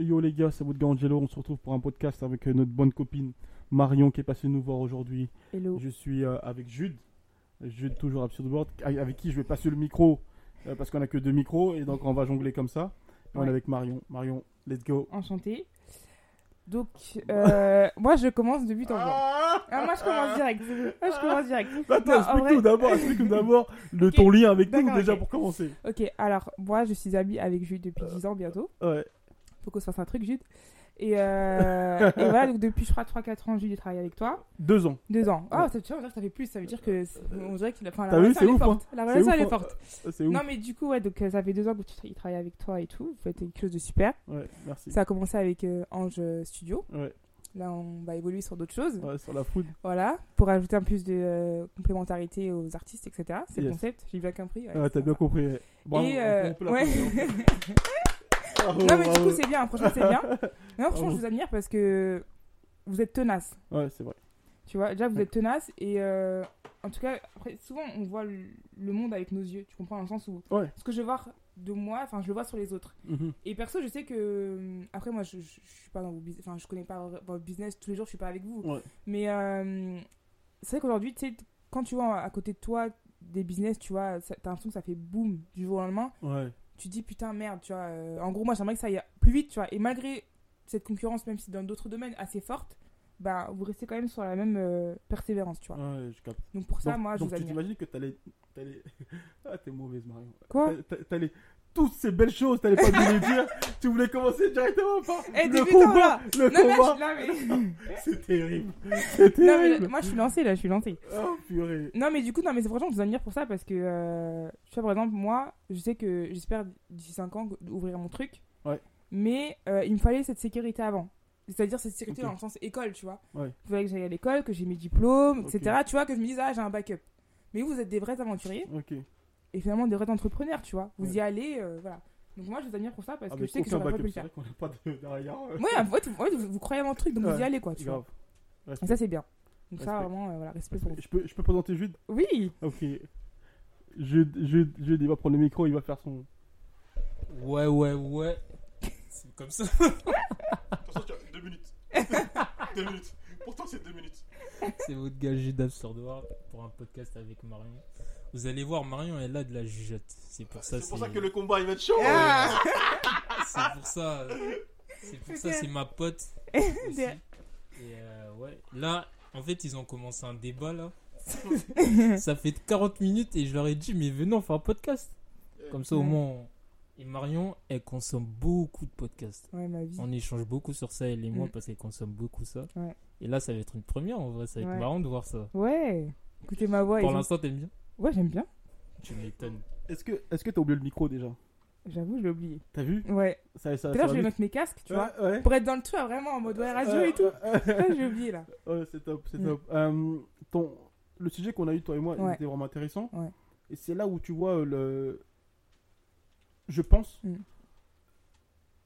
Yo les gars, c'est gars Angelo. On se retrouve pour un podcast avec euh, notre bonne copine Marion qui est passée nous voir aujourd'hui. Hello. Je suis euh, avec Jude. Jude, toujours Absurde World, avec qui je vais passer le micro euh, parce qu'on a que deux micros et donc on va jongler comme ça. Et on Ouais. est avec Marion. Marion, let's go. Enchantée. Donc, euh, moi je commence de but en blanc. Ah, moi je commence direct. Moi je commence direct. Attends, explique-nous d'abord, explique-nous d'abord le, Ok. ton lien avec nous déjà ok. pour commencer. Ok, alors moi je suis amie avec Jude depuis 10 ans bientôt. Ouais. Faut qu'on se fasse un truc, Jude. Et, euh, et voilà, donc depuis je crois 3-4 ans, Jude, il travaille avec toi. Deux ans. Deux ans. Ah, Ouais. ça, ça fait plus. Ça veut dire que. c'est- On dirait qu'il a. Enfin, la relation elle est ouf, hein. forte. La relation elle est hein. forte. Non, mais du coup, ouais, donc euh, ça fait deux ans que tu tra- il travaille avec toi et tout. Vous faites quelque chose de super. Ouais, merci. Ça a commencé avec euh, Ange euh, Studio. Ouais, Là, on va évoluer sur d'autres choses. ouais, sur la food. Voilà, pour ajouter un plus de euh, complémentarité aux artistes, etc. C'est le concept, j'ai bien compris. ouais, t'as bien compris. Bravo, Et on euh, peut- on peut ouais. Bravo, non, mais du coup, c'est bien, franchement, c'est bien. Non, franchement, Bravo. je vous admire parce que vous êtes tenace. Ouais, c'est vrai. Tu vois, déjà, vous Ouais. êtes tenace et euh, en tout cas, après, souvent, on voit le, le monde avec nos yeux. Tu comprends dans le sens où Ouais. ce que je vais voir de moi, enfin, je le vois sur les autres. Mhm. Et perso, je sais que. euh, Après, moi, je, je, je suis pas dans vos business. Enfin, je connais pas votre business tous les jours, je suis pas avec vous. Ouais. Mais euh, c'est vrai qu'aujourd'hui, tu sais, quand tu vois à côté de toi des business, tu vois, t'as l'impression que ça fait boum du jour au lendemain. Ouais. Tu dis putain, merde, tu vois. euh, en gros, moi, j'aimerais que ça aille plus vite, tu vois. Et malgré cette concurrence, même si dans d'autres domaines assez forte, bah, vous restez quand même sur la même euh, persévérance, tu vois. Ouais, je capte. Donc pour ça, donc, moi, je donc vous tu t'imagines que t'allais. t'allais- ah, t'es mauvaise, Marion. Quoi? T'a- t'a- T'allais. Toutes ces belles choses, t'allais pas nous les dire. Tu voulais commencer directement par Eh, le combat. Le Non, combat. mais... C'est terrible. C'est non, mais terrible. moi, je suis lancée, là, je suis lancée. Oh, purée. Non, mais du coup, non, mais c'est franchement, je vous admire pour ça parce que, euh, tu vois, par exemple, moi, je sais que j'espère d'ici 5 ans ouvrir mon truc. Ouais. Mais euh, il me fallait cette sécurité avant. C'est-à-dire cette sécurité dans le sens école, tu vois. Ouais. Il fallait que j'aille à l'école, que j'ai mes diplômes, etc. Tu vois, que je me dise, ah, j'ai un backup. Mais vous, vous êtes des vrais aventuriers Ok. Et finalement des vrais entrepreneurs, tu vois. Vous Ouais. y allez, euh, voilà. Donc moi, je vous admire pour ça parce que Avec je sais que j'aurais pas pu le faire. vrai qu'on n'a pas de derrière. euh, Ouais, en fait, vous, vous croyez à mon truc, donc vous y allez, quoi, tu vois. Et ça, c'est bien. Donc ça, vraiment, euh, voilà, respect pour vous. Je peux, je peux présenter Jude? Oui Ok. Jude, Jude, Jude, il va prendre le micro, il va faire son. Ouais, ouais, ouais. C'est comme ça. Attention, tu as deux minutes. deux minutes. Pourtant, c'est deux minutes. C'est votre gars Surdoir pour un podcast avec Marion. Vous allez voir, Marion, elle a de la jugeote. C'est pour ça. C'est pour ça que le combat, il va être chaud. Ah C'est pour ça. C'est pour ça, c'est ma pote. aussi. Et euh, ouais. Là, en fait, ils ont commencé un débat là. ça fait 40 minutes et je leur ai dit, mais venez, on fait un podcast. Comme ça, au moins. on- Et Marion, elle consomme beaucoup de podcasts. Ouais, ma vie. On échange beaucoup sur ça, elle et moi, Mm. parce qu'elle consomme beaucoup ça. Ouais. Et là, ça va être une première en vrai. Ça va être Ouais. marrant de voir ça. Ouais, écoutez ma voix. Pour ils ont- l'instant, t'aimes bien Ouais, j'aime bien. Tu m'étonnes. Est-ce que est-ce que t'as oublié le micro déjà? J'avoue, je l'ai oublié. T'as vu? Ouais. ça, ça, D'ailleurs, je vais va mettre mes casques, tu vois. Ouais. Pour être dans le truc, vraiment en mode ouais, radio et tout. Ça, j'ai oublié là. ouais, c'est top, c'est Mm. top. Euh, ton, le sujet qu'on a eu toi et moi, il Ouais. était vraiment intéressant. Ouais. Et c'est là où tu vois euh, le, je pense, Mm.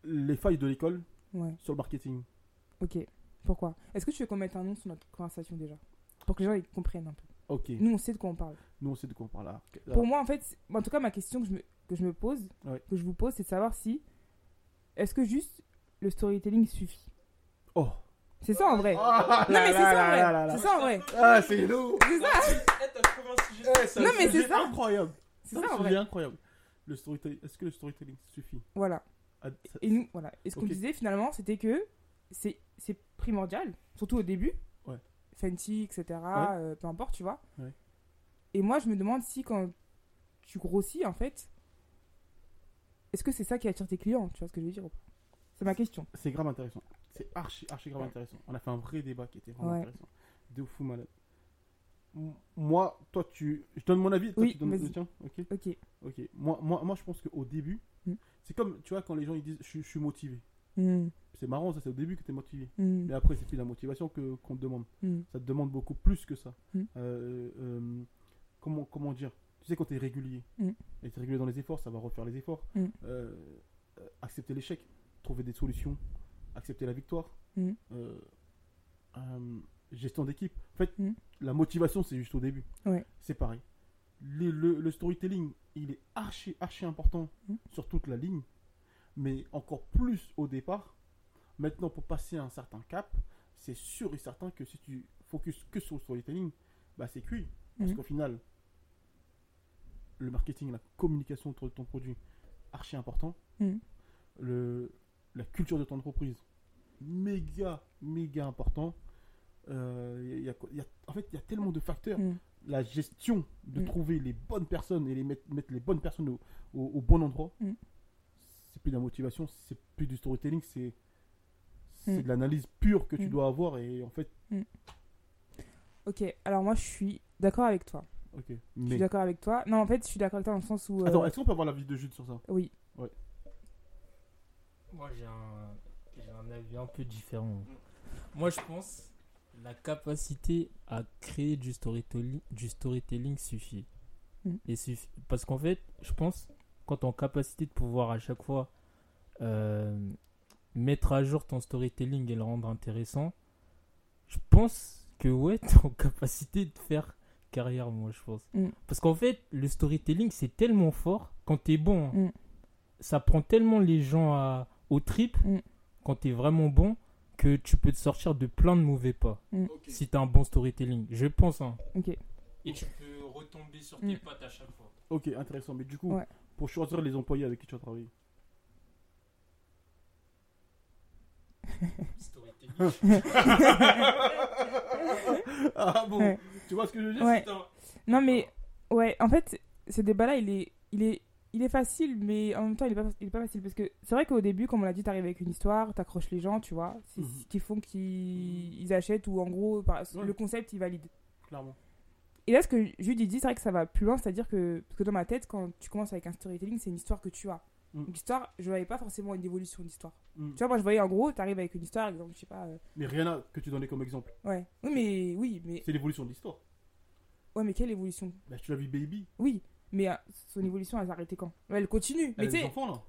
les failles de l'école Ouais, sur le marketing. ok. Pourquoi? Est-ce que tu veux qu'on mette un nom sur notre conversation déjà? Pour que les gens ils comprennent un peu. Ok. Nous, on sait de quoi on parle. Nous on sait de quoi on parle. Pour moi, en fait, en tout cas, ma question que je me, que je me pose, Ouais. que je vous pose, c'est de savoir si. Est-ce que juste le storytelling suffit? Oh. C'est ça en vrai. Ah, non, là, mais c'est ça en vrai. C'est ça en vrai. Ah, c'est lourd. C'est ça. Eh, un Non, mais c'est ça. incroyable. C'est ça en vrai. incroyable. Le storytelling. Est-ce que le storytelling suffit? Voilà. Ah, ça- Et nous, voilà. Et ce qu'on Ok. disait finalement, c'était que c'est c'est primordial, surtout au début. Fenty, etc. euh, peu importe, tu vois. Ouais. Et moi, je me demande si quand tu grossis, en fait, est-ce que c'est ça qui attire tes clients Tu vois ce que je veux dire C'est ma question. C'est grave intéressant. C'est archi, archi grave Ouais. intéressant. On a fait un vrai débat qui était vraiment intéressant. De fou malade. moi, toi, tu. Je donne mon avis, toi, Oui, tu donnes le tien. Ok? Ok. Ok. Moi, moi, moi, je pense qu'au début, Mm. c'est comme, tu vois, quand les gens ils disent je suis motivé. Hmm, C'est marrant, ça, c'est au début que tu es motivé. hmm, Mais après, c'est plus la motivation que qu'on te demande. hmm. Ça te demande beaucoup plus que ça. Mm. Euh, euh, comment, comment dire? Tu sais, quand tu es régulier, Mm. et tu es régulier dans les efforts, ça va refaire les efforts. Mm. Euh, accepter l'échec, trouver des solutions, accepter la victoire. Mm. Gestion d'équipe. En fait, Mm. la motivation, c'est juste au début. Ouais. C'est pareil. Le, le- le storytelling, il est archi, archi important Mm. sur toute la ligne, mais encore plus au départ. Maintenant, pour passer un certain cap, c'est sûr et certain que si tu focuses que sur le storytelling, bah c'est cuit. Parce Mhm. qu'au final, le marketing, la communication autour de ton produit, archi important. Mhm. Le, la culture de ton entreprise, méga, méga important. Euh, y a- il y a- en fait, il y a tellement de facteurs. Hmm. La gestion de trouver les bonnes personnes et les mettre, mettre les bonnes personnes au, au- au bon endroit, plus de la motivation, c'est plus du storytelling, c'est c'est Mm. de l'analyse pure que tu Mm. dois avoir et en fait, Ok, alors moi je suis d'accord avec toi. ok. Je Mais suis d'accord avec toi. Non, en fait, je suis d'accord avec toi dans le sens où. euh, attends, est-ce qu'on peut avoir l'avis de Jude sur ça? Oui. Moi, j'ai un, j'ai un avis un peu différent. Moi, je pense la capacité à créer du storytelling, du storytelling suffit. Mm. Et suffi- Parce qu'en fait, je pense, quand tu en capacité de pouvoir à chaque fois euh, mettre à jour ton storytelling et le rendre intéressant, je pense que ouais, tu en capacité de faire carrière, moi, je pense. Mm. Parce qu'en fait, le storytelling, c'est tellement fort quand tu es bon. hein. Mm. Ça prend tellement les gens à, au trip Mm. quand tu es vraiment bon que tu peux te sortir de plein de mauvais pas Mm. si tu as un bon storytelling. Je pense. hein. Ok. Et tu peux retomber sur tes tes pattes à chaque fois. Ok, intéressant. Mais du coup, Ouais. Pour choisir les employés avec qui tu vas travailler, ah bon, Ouais. tu vois ce que je veux dire? Ouais. c'est un- Non, mais ouais, en fait, ce débat-là, il est, il est, il est facile, mais en même temps, il est pas, il est pas facile parce que c'est vrai qu'au début, comme on l'a dit, t'arrives avec une histoire, t'accroches les gens, tu vois, c'est Mhm. ce qui font qu'ils ils achètent ou en gros, par- Ouais. le concept, il valide. Clairement. Et là, ce que Jude dit, c'est vrai que ça va plus loin, c'est-à-dire que, parce que dans ma tête, quand tu commences avec un storytelling, c'est une histoire que tu as. Mm. Donc, l'histoire, je voyais pas forcément une évolution d'histoire. Mm. Tu vois, moi, je voyais en gros, t'arrives avec une histoire, exemple, je sais pas. euh, Mais rien à- que tu donnais comme exemple. ouais. Oui, mais, oui, mais, C'est l'évolution de l'histoire. ouais, mais quelle évolution? Bah, tu l'as vu Baby. Oui, mais euh, son évolution, elle s'est arrêtée quand Elle continue. Elle Mais a tu des enfants là.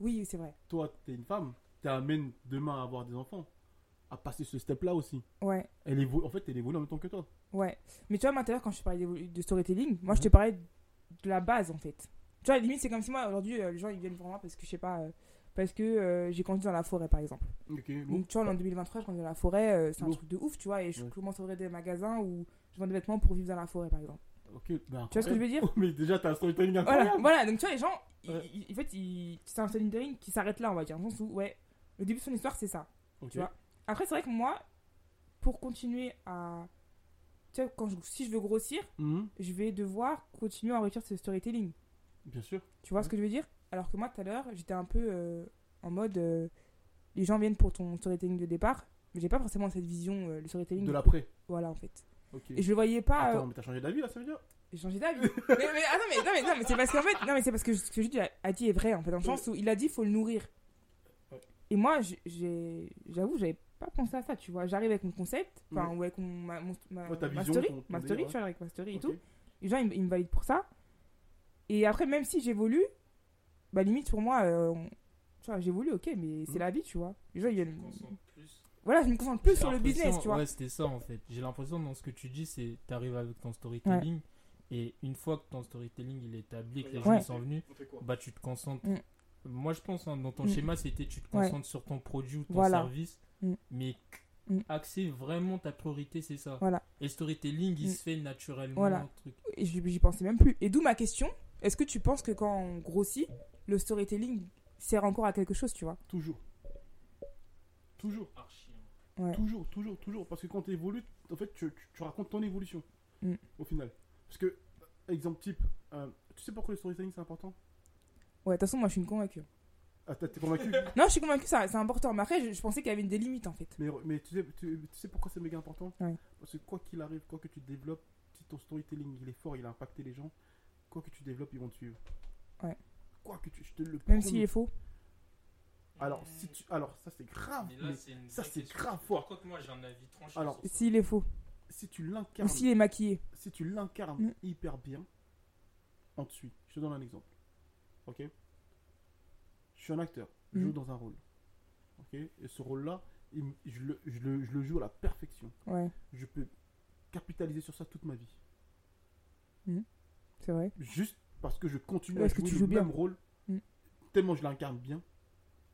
oui, c'est vrai. Toi, t'es une femme. T'amènes demain à avoir des enfants. À passer ce step-là aussi. Ouais, Elle évolue, en fait, elle évolue en même temps que toi. ouais. Mais tu vois, moi, tout à l'heure, quand je te parlais de storytelling, moi, je te parlais de la base, en fait. Tu vois, limite, c'est comme si moi, aujourd'hui, euh, les gens, ils viennent voir moi parce que, je sais pas, euh, parce que euh, j'ai grandi dans la forêt, par exemple. Ok, bon. Donc, tu vois, en 2023, je grandis dans la forêt, c'est un Bon. truc de ouf, tu vois, et je Ouais. commence à ouvrir des magasins où je vends des vêtements pour vivre dans la forêt, par exemple. Ok, bah, Tu vois ce que je veux dire? Mais déjà, t'as un storytelling Voilà, incroyable. voilà, donc tu vois, les gens, ils- Ouais. ils- en fait, c'est un storytelling qui s'arrête là, on va dire. Dans le sens où, ouais, le début de son histoire, c'est ça. Ok. tu vois. Après, c'est vrai que moi, pour continuer à. Tu vois, quand je- si je veux grossir, Mhm, je vais devoir continuer à enrichir ce storytelling. Bien sûr. Tu vois ce que je veux dire? Alors que moi, tout à l'heure, j'étais un peu euh, en mode. euh, les gens viennent pour ton storytelling de départ, mais j'ai pas forcément cette vision, euh, le storytelling. De l'après. Voilà, en fait. Et je le voyais pas. Attends, mais t'as changé d'avis là, ça veut dire? J'ai changé d'avis. mais, mais, ah non, mais, non, mais, non, mais c'est parce qu'en fait, non, mais c'est parce que ce que je dis a, dit est vrai, en fait, dans le sens où il a dit faut le nourrir. Et moi, j'ai, j'avoue, j'avais pas pensé à ça, tu vois. J'arrive avec mon concept, enfin, ou avec mon, ma, mon- ma, Ouais, ta ma vision, story, ton- ton ma story, tu vois, avec ma story et tout. Les gens, ils, me- ils me valident pour ça. Et après, même si j'évolue, bah, limite, pour moi, euh, tu vois, j'évolue, ok, mais c'est Mhm. la vie, tu vois. Les gens, ils viennent. Voilà, je me concentre plus sur le business, tu vois. Ouais, c'était ça en fait. J'ai l'impression dans ce que tu dis, c'est t'arrives avec ton storytelling et une fois que ton storytelling il est établi, que les gens Ouais. sont venus, bah tu te concentres. Mm. Moi je pense hein, dans ton Mm. schéma c'était tu te Ouais. concentres sur ton produit ou ton Voilà. service, Mm. mais Mm. axer vraiment ta priorité c'est ça. Voilà. Et le storytelling il Mm. se fait naturellement. Voilà. truc. Et j'y j'y pensais même plus. Et d'où ma question est-ce que tu penses que quand on grossit, le storytelling sert encore à quelque chose, tu vois? Toujours. Toujours. Archi. Ouais. Toujours, toujours, toujours. Parce que quand tu évolues, en fait, tu, tu- tu racontes ton évolution. Mm. Au final. Parce que, exemple type, euh, tu sais pourquoi le storytelling c'est important? Ouais, de toute façon, moi, je suis une convaincue. Ah, t'es convaincu Non, je suis convaincue, ça- c'est important. Mais après, je, je pensais qu'il y avait une des limites, en fait. mais, mais tu, sais, tu, tu sais pourquoi c'est méga important Ouais. Parce que quoi qu'il arrive, quoi que tu développes, si ton storytelling il est fort, il a impacté les gens, quoi que tu développes, ils vont te suivre. Ouais. Quoi que tu. Je te le Même s'il est faux. Alors, si tu... Alors, ça c'est grave. Mais là, mais c'est une ça, vraie c'est question. grave fort. Par contre, moi, j'ai un avis tranché. Alors, sur ça. S'il est faux. si tu Ou l'incarnes. s'il est maquillé. si tu l'incarnes Mm. hyper bien, on te suit. Je te donne un exemple. Ok? Je suis un acteur, je joue Mm. dans un rôle. Ok? Et ce rôle-là, je le, je, le, je le joue à la perfection. Ouais, Je peux capitaliser sur ça toute ma vie. c'est vrai. Juste parce que je continue à que jouer tu le joues bien. même rôle, Mm. tellement je l'incarne bien.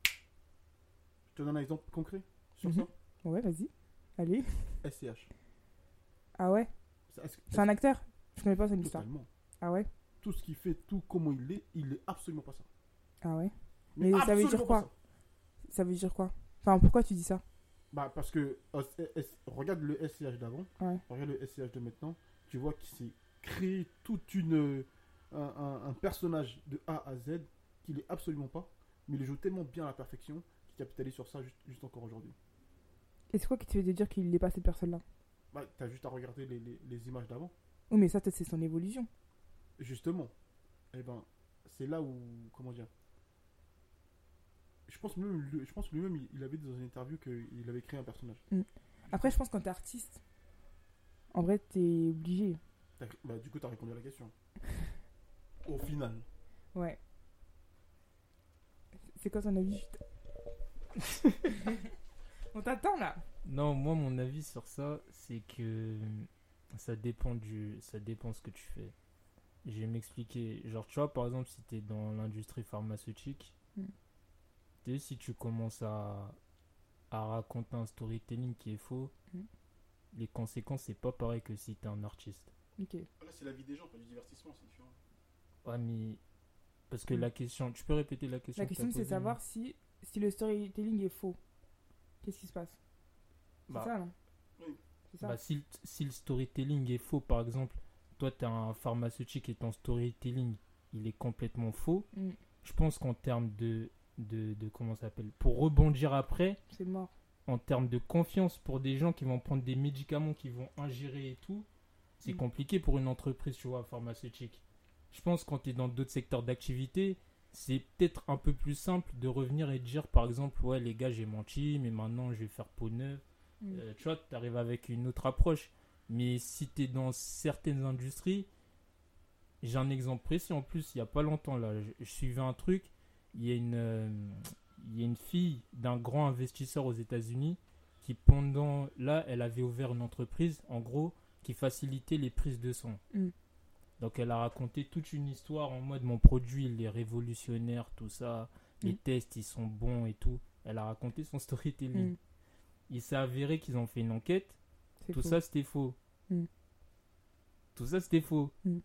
Je te donne un exemple concret sur Mhm. Ouais, vas-y. Allez. ça. SCH. Ah ouais? Ça, C'est un acteur? Je connais pas son histoire. Totalement. Ah ouais? Tout ce qu'il fait, tout comment il est, il est absolument pas ça. Ah ouais? Mais ça veut dire quoi? Ça. Veut dire quoi? Enfin, pourquoi tu dis ça? Bah parce que euh, regarde le SCH d'avant, Ouais. regarde le SCH de maintenant, tu vois qu'il s'est créé toute une euh, un, un- un personnage de A à Z qu'il est absolument pas, mais il joue tellement bien à la perfection qu'il capitalise sur ça juste, juste encore aujourd'hui. Et c'est quoi qui te fait te dire qu'il n'est pas cette personne-là? Bah t'as juste à regarder les, les- les images d'avant. Oui, mais ça, peut-être, c'est son évolution. Justement, eh ben c'est là où comment dire. Je pense même, je pense que lui-même il, avait dit dans une interview qu'il avait créé un personnage. Après, je pense que quand t'es artiste, en vrai, t'es obligé. Bah, du coup t'as répondu à la question. Au final. Ouais. C'est quoi ton avis On t'attend là Non, moi, mon avis sur ça, c'est que ça dépend du, ça dépend ce que tu fais. Je vais m'expliquer. Genre, tu vois, par exemple, si tu es dans l'industrie pharmaceutique, Mm. Si tu commences à, à raconter un storytelling qui est faux, Mm. les conséquences, c'est pas pareil que si tu es un artiste. Ok. Là, c'est la vie des gens, pas du divertissement, c'est différent. Ouais, mais. Parce que Mm. la question. Tu peux répéter la question La que question, c'est de savoir si, si le storytelling est faux. Qu'est-ce qui se passe? C'est Bah, ça, non? Oui. C'est ça? Bah, si, le- si le storytelling est faux, par exemple, toi, tu es un pharmaceutique et ton storytelling, il est complètement faux, Mm, je pense qu'en termes de, de, de. Comment ça s'appelle Pour rebondir après, C'est mort. en termes de confiance pour des gens qui vont prendre des médicaments, qui vont ingérer et tout, c'est Mm. compliqué pour une entreprise, tu vois, pharmaceutique. Je pense quand tu es dans d'autres secteurs d'activité, c'est peut-être un peu plus simple de revenir et de dire, par exemple, ouais, les gars, j'ai menti, mais maintenant, je vais faire peau neuve. Mm. Euh, tu vois, tu arrives avec une autre approche. Mais si tu es dans certaines industries, j'ai un exemple précis en plus, il n'y a pas longtemps là, je, je suivais un truc, il y a une, euh, il y a une fille d'un grand investisseur aux États-Unis qui pendant là, elle avait ouvert une entreprise en gros qui facilitait les prises de sang. Mm. Donc elle a raconté toute une histoire en mode mon produit il est révolutionnaire, tout ça, les Mm. tests ils sont bons et tout. Elle a raconté son storytelling. Mm, Il s'est avéré qu'ils ont fait une enquête c'est tout faux. ça, c'était faux. Mm. Tout ça, c'était faux. Mm.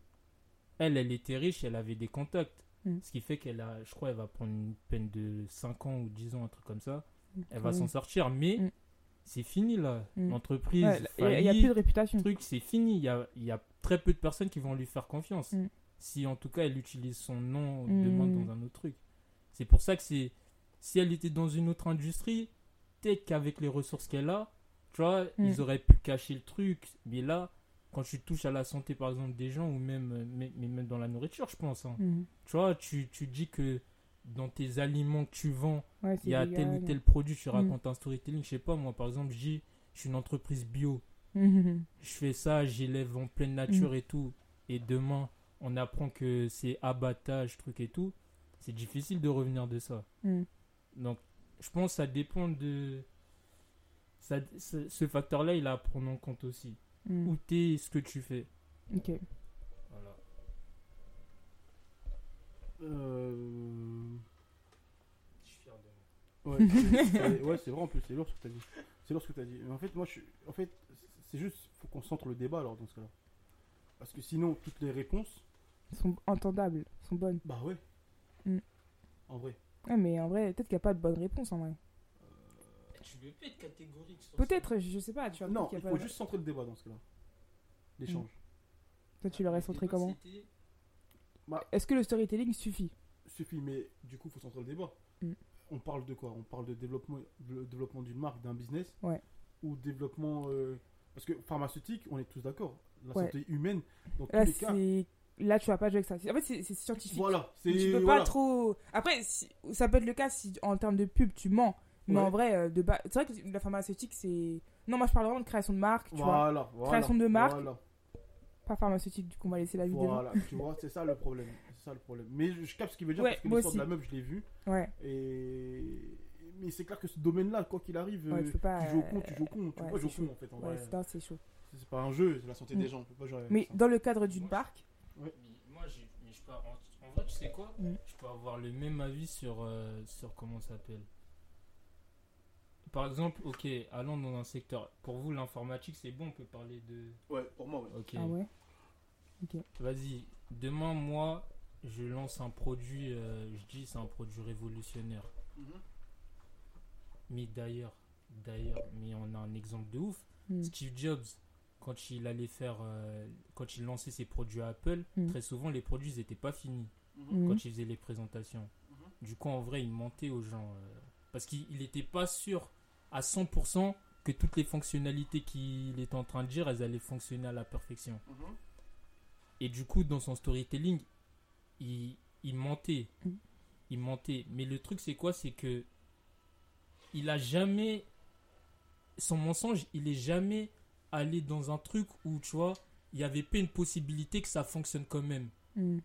Elle, elle était riche, elle avait des contacts. Mm. Ce qui fait qu'elle a, je crois, elle va prendre une peine de 5 ans ou 10 ans, un truc comme ça. Mm, Elle va s'en sortir, mais Mm. c'est fini là. L'entreprise, Ouais, Il n'y a, plus de réputation. truc, c'est fini. Il y a, y a très peu de personnes qui vont lui faire confiance. Si en tout cas elle utilise son nom demain dans un autre truc. C'est pour ça que c'est. Si elle était dans une autre industrie, peut-être qu'avec les ressources qu'elle a, tu vois, ils auraient pu cacher le truc. Mais là, quand tu touches à la santé par exemple des gens, ou même, euh, mais, mais même dans la nourriture, je pense. hein. Mm. Tu vois, tu, tu dis que dans tes aliments que tu vends, il y a tel ou tel produit, tu Mm. racontes un storytelling. Je sais pas, moi par exemple, je dis, je suis une entreprise bio Mhm. je fais ça, j'élève en pleine nature et tout, et demain on apprend que c'est abattage, truc et tout, c'est difficile de revenir de ça. Donc je pense que ça dépend de... Ça, ce, ce facteur-là, il est à prendre en compte aussi. Mm. Où t'es, ce que tu fais. Ok. Voilà. Euh... Je suis fier de moi. Ouais, c'est- ouais, c'est vrai en plus, c'est lourd ce que t'as dit. C'est lourd ce que t'as dit. Mais en fait, moi, je suis... En fait, c'est juste, faut qu'on centre le débat alors dans ce cas-là. Parce que sinon, toutes les réponses, sont entendables, sont bonnes. bah ouais. Mm. En vrai. Ouais, mais en vrai, peut-être qu'il n'y a pas de bonne réponse en vrai. Tu veux pas être catégorique sur Peut-être, je sais pas, tu vois. Non, il faut pas- juste centrer le débat dans ce cas-là. L'échange. Toi, tu l'aurais centré comment Bah, Est-ce que le storytelling suffit? Suffit, mais du coup, il faut centrer le débat. Mm. On parle de quoi? On parle de développement, de développement d'une marque, d'un business Ouais. Ou développement. euh, Parce que pharmaceutique, on est tous d'accord. La Ouais. santé humaine, dans tous Là, les cas. c'est... Là, tu vas pas jouer avec ça. En fait, c'est scientifique. Voilà, tu peux voilà. pas trop. Après, si- ça peut être le cas si en termes de pub, tu mens. Mais Ouais. en vrai, euh, de bas... c'est vrai que la pharmaceutique, c'est. Non, moi, je parle vraiment de création de marque, tu vois. Voilà. Création de marque. Voilà, Pas pharmaceutique, du coup, on va laisser la vie des gens. voilà. tu vois, c'est ça le problème. C'est ça le problème. Mais je, je capte ce qu'il veut dire Ouais, parce que moi l'histoire de la meuf, je l'ai vu. Ouais, Et. Mais c'est clair que ce domaine-là, quoi qu'il arrive, Ouais, euh, tu pas, tu joues au con, euh, tu joues au con. Tu ouais, peux pas jouer au con en fait. En ouais, vrai. c'est non, c'est chaud. C'est pas un jeu, c'est la santé Mm. des gens. On peut pas jouer avec Mais ça. dans le cadre d'une marque, Mais moi, j'ai- mais je peux, en, en vrai, tu sais quoi? Mm. Je peux avoir le même avis sur, euh, sur comment ça s'appelle? Par exemple, ok, allons dans un secteur. Pour vous, l'informatique, c'est bon, on peut parler de. Ouais, pour moi, ouais. Ok. ah ouais. Vas-y, demain, moi, je lance un produit, euh, je dis c'est un produit révolutionnaire. Mhm. Mais d'ailleurs, d'ailleurs, mais on a un exemple de ouf. Mm. Steve Jobs, quand il allait faire, euh, quand il lançait ses produits à Apple, Mm. très souvent les produits n'étaient pas finis Mhm. Mhm. quand il faisait les présentations. Mhm. Du coup, en vrai, il mentait aux gens euh, parce qu'il n'était pas sûr à 100% que toutes les fonctionnalités qu'il était en train de dire, elles allaient fonctionner à la perfection. Mhm. Et du coup, dans son storytelling, il, il mentait. Mm. Il mentait. Mais le truc, c'est quoi? C'est que il a jamais. Son mensonge, il est jamais allé dans un truc où, tu vois, il y avait pas une possibilité que ça fonctionne quand même. Mm.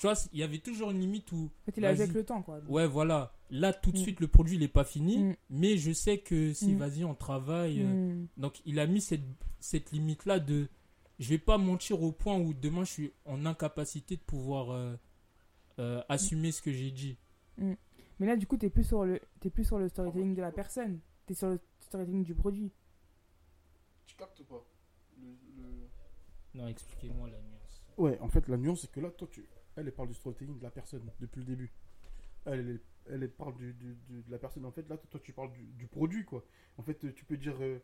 Tu vois, il y avait toujours une limite où. En fait, il avec le temps, quoi. Ouais, voilà. Là, tout de Mm. suite, le produit, il est pas fini. Mm. Mais je sais que si, Mm. vas-y, on travaille. euh, donc il a mis cette, cette limite-là de je vais pas mentir au point où demain je suis en incapacité de pouvoir euh, euh, assumer ce que j'ai dit. Mais là, du coup, t'es plus sur le, t'es plus sur le storytelling de la personne. T'es sur le storytelling du produit. Tu captes ou pas? Le, le- Non, expliquez-moi la nuance. Ouais, en fait, la nuance, c'est que là, toi, tu... elle, elle parle du storytelling de la personne depuis le début. Elle, elle, elle, parle du, du- du- de la personne. En fait, là, toi, tu parles du, du produit, quoi. En fait, tu peux dire. euh,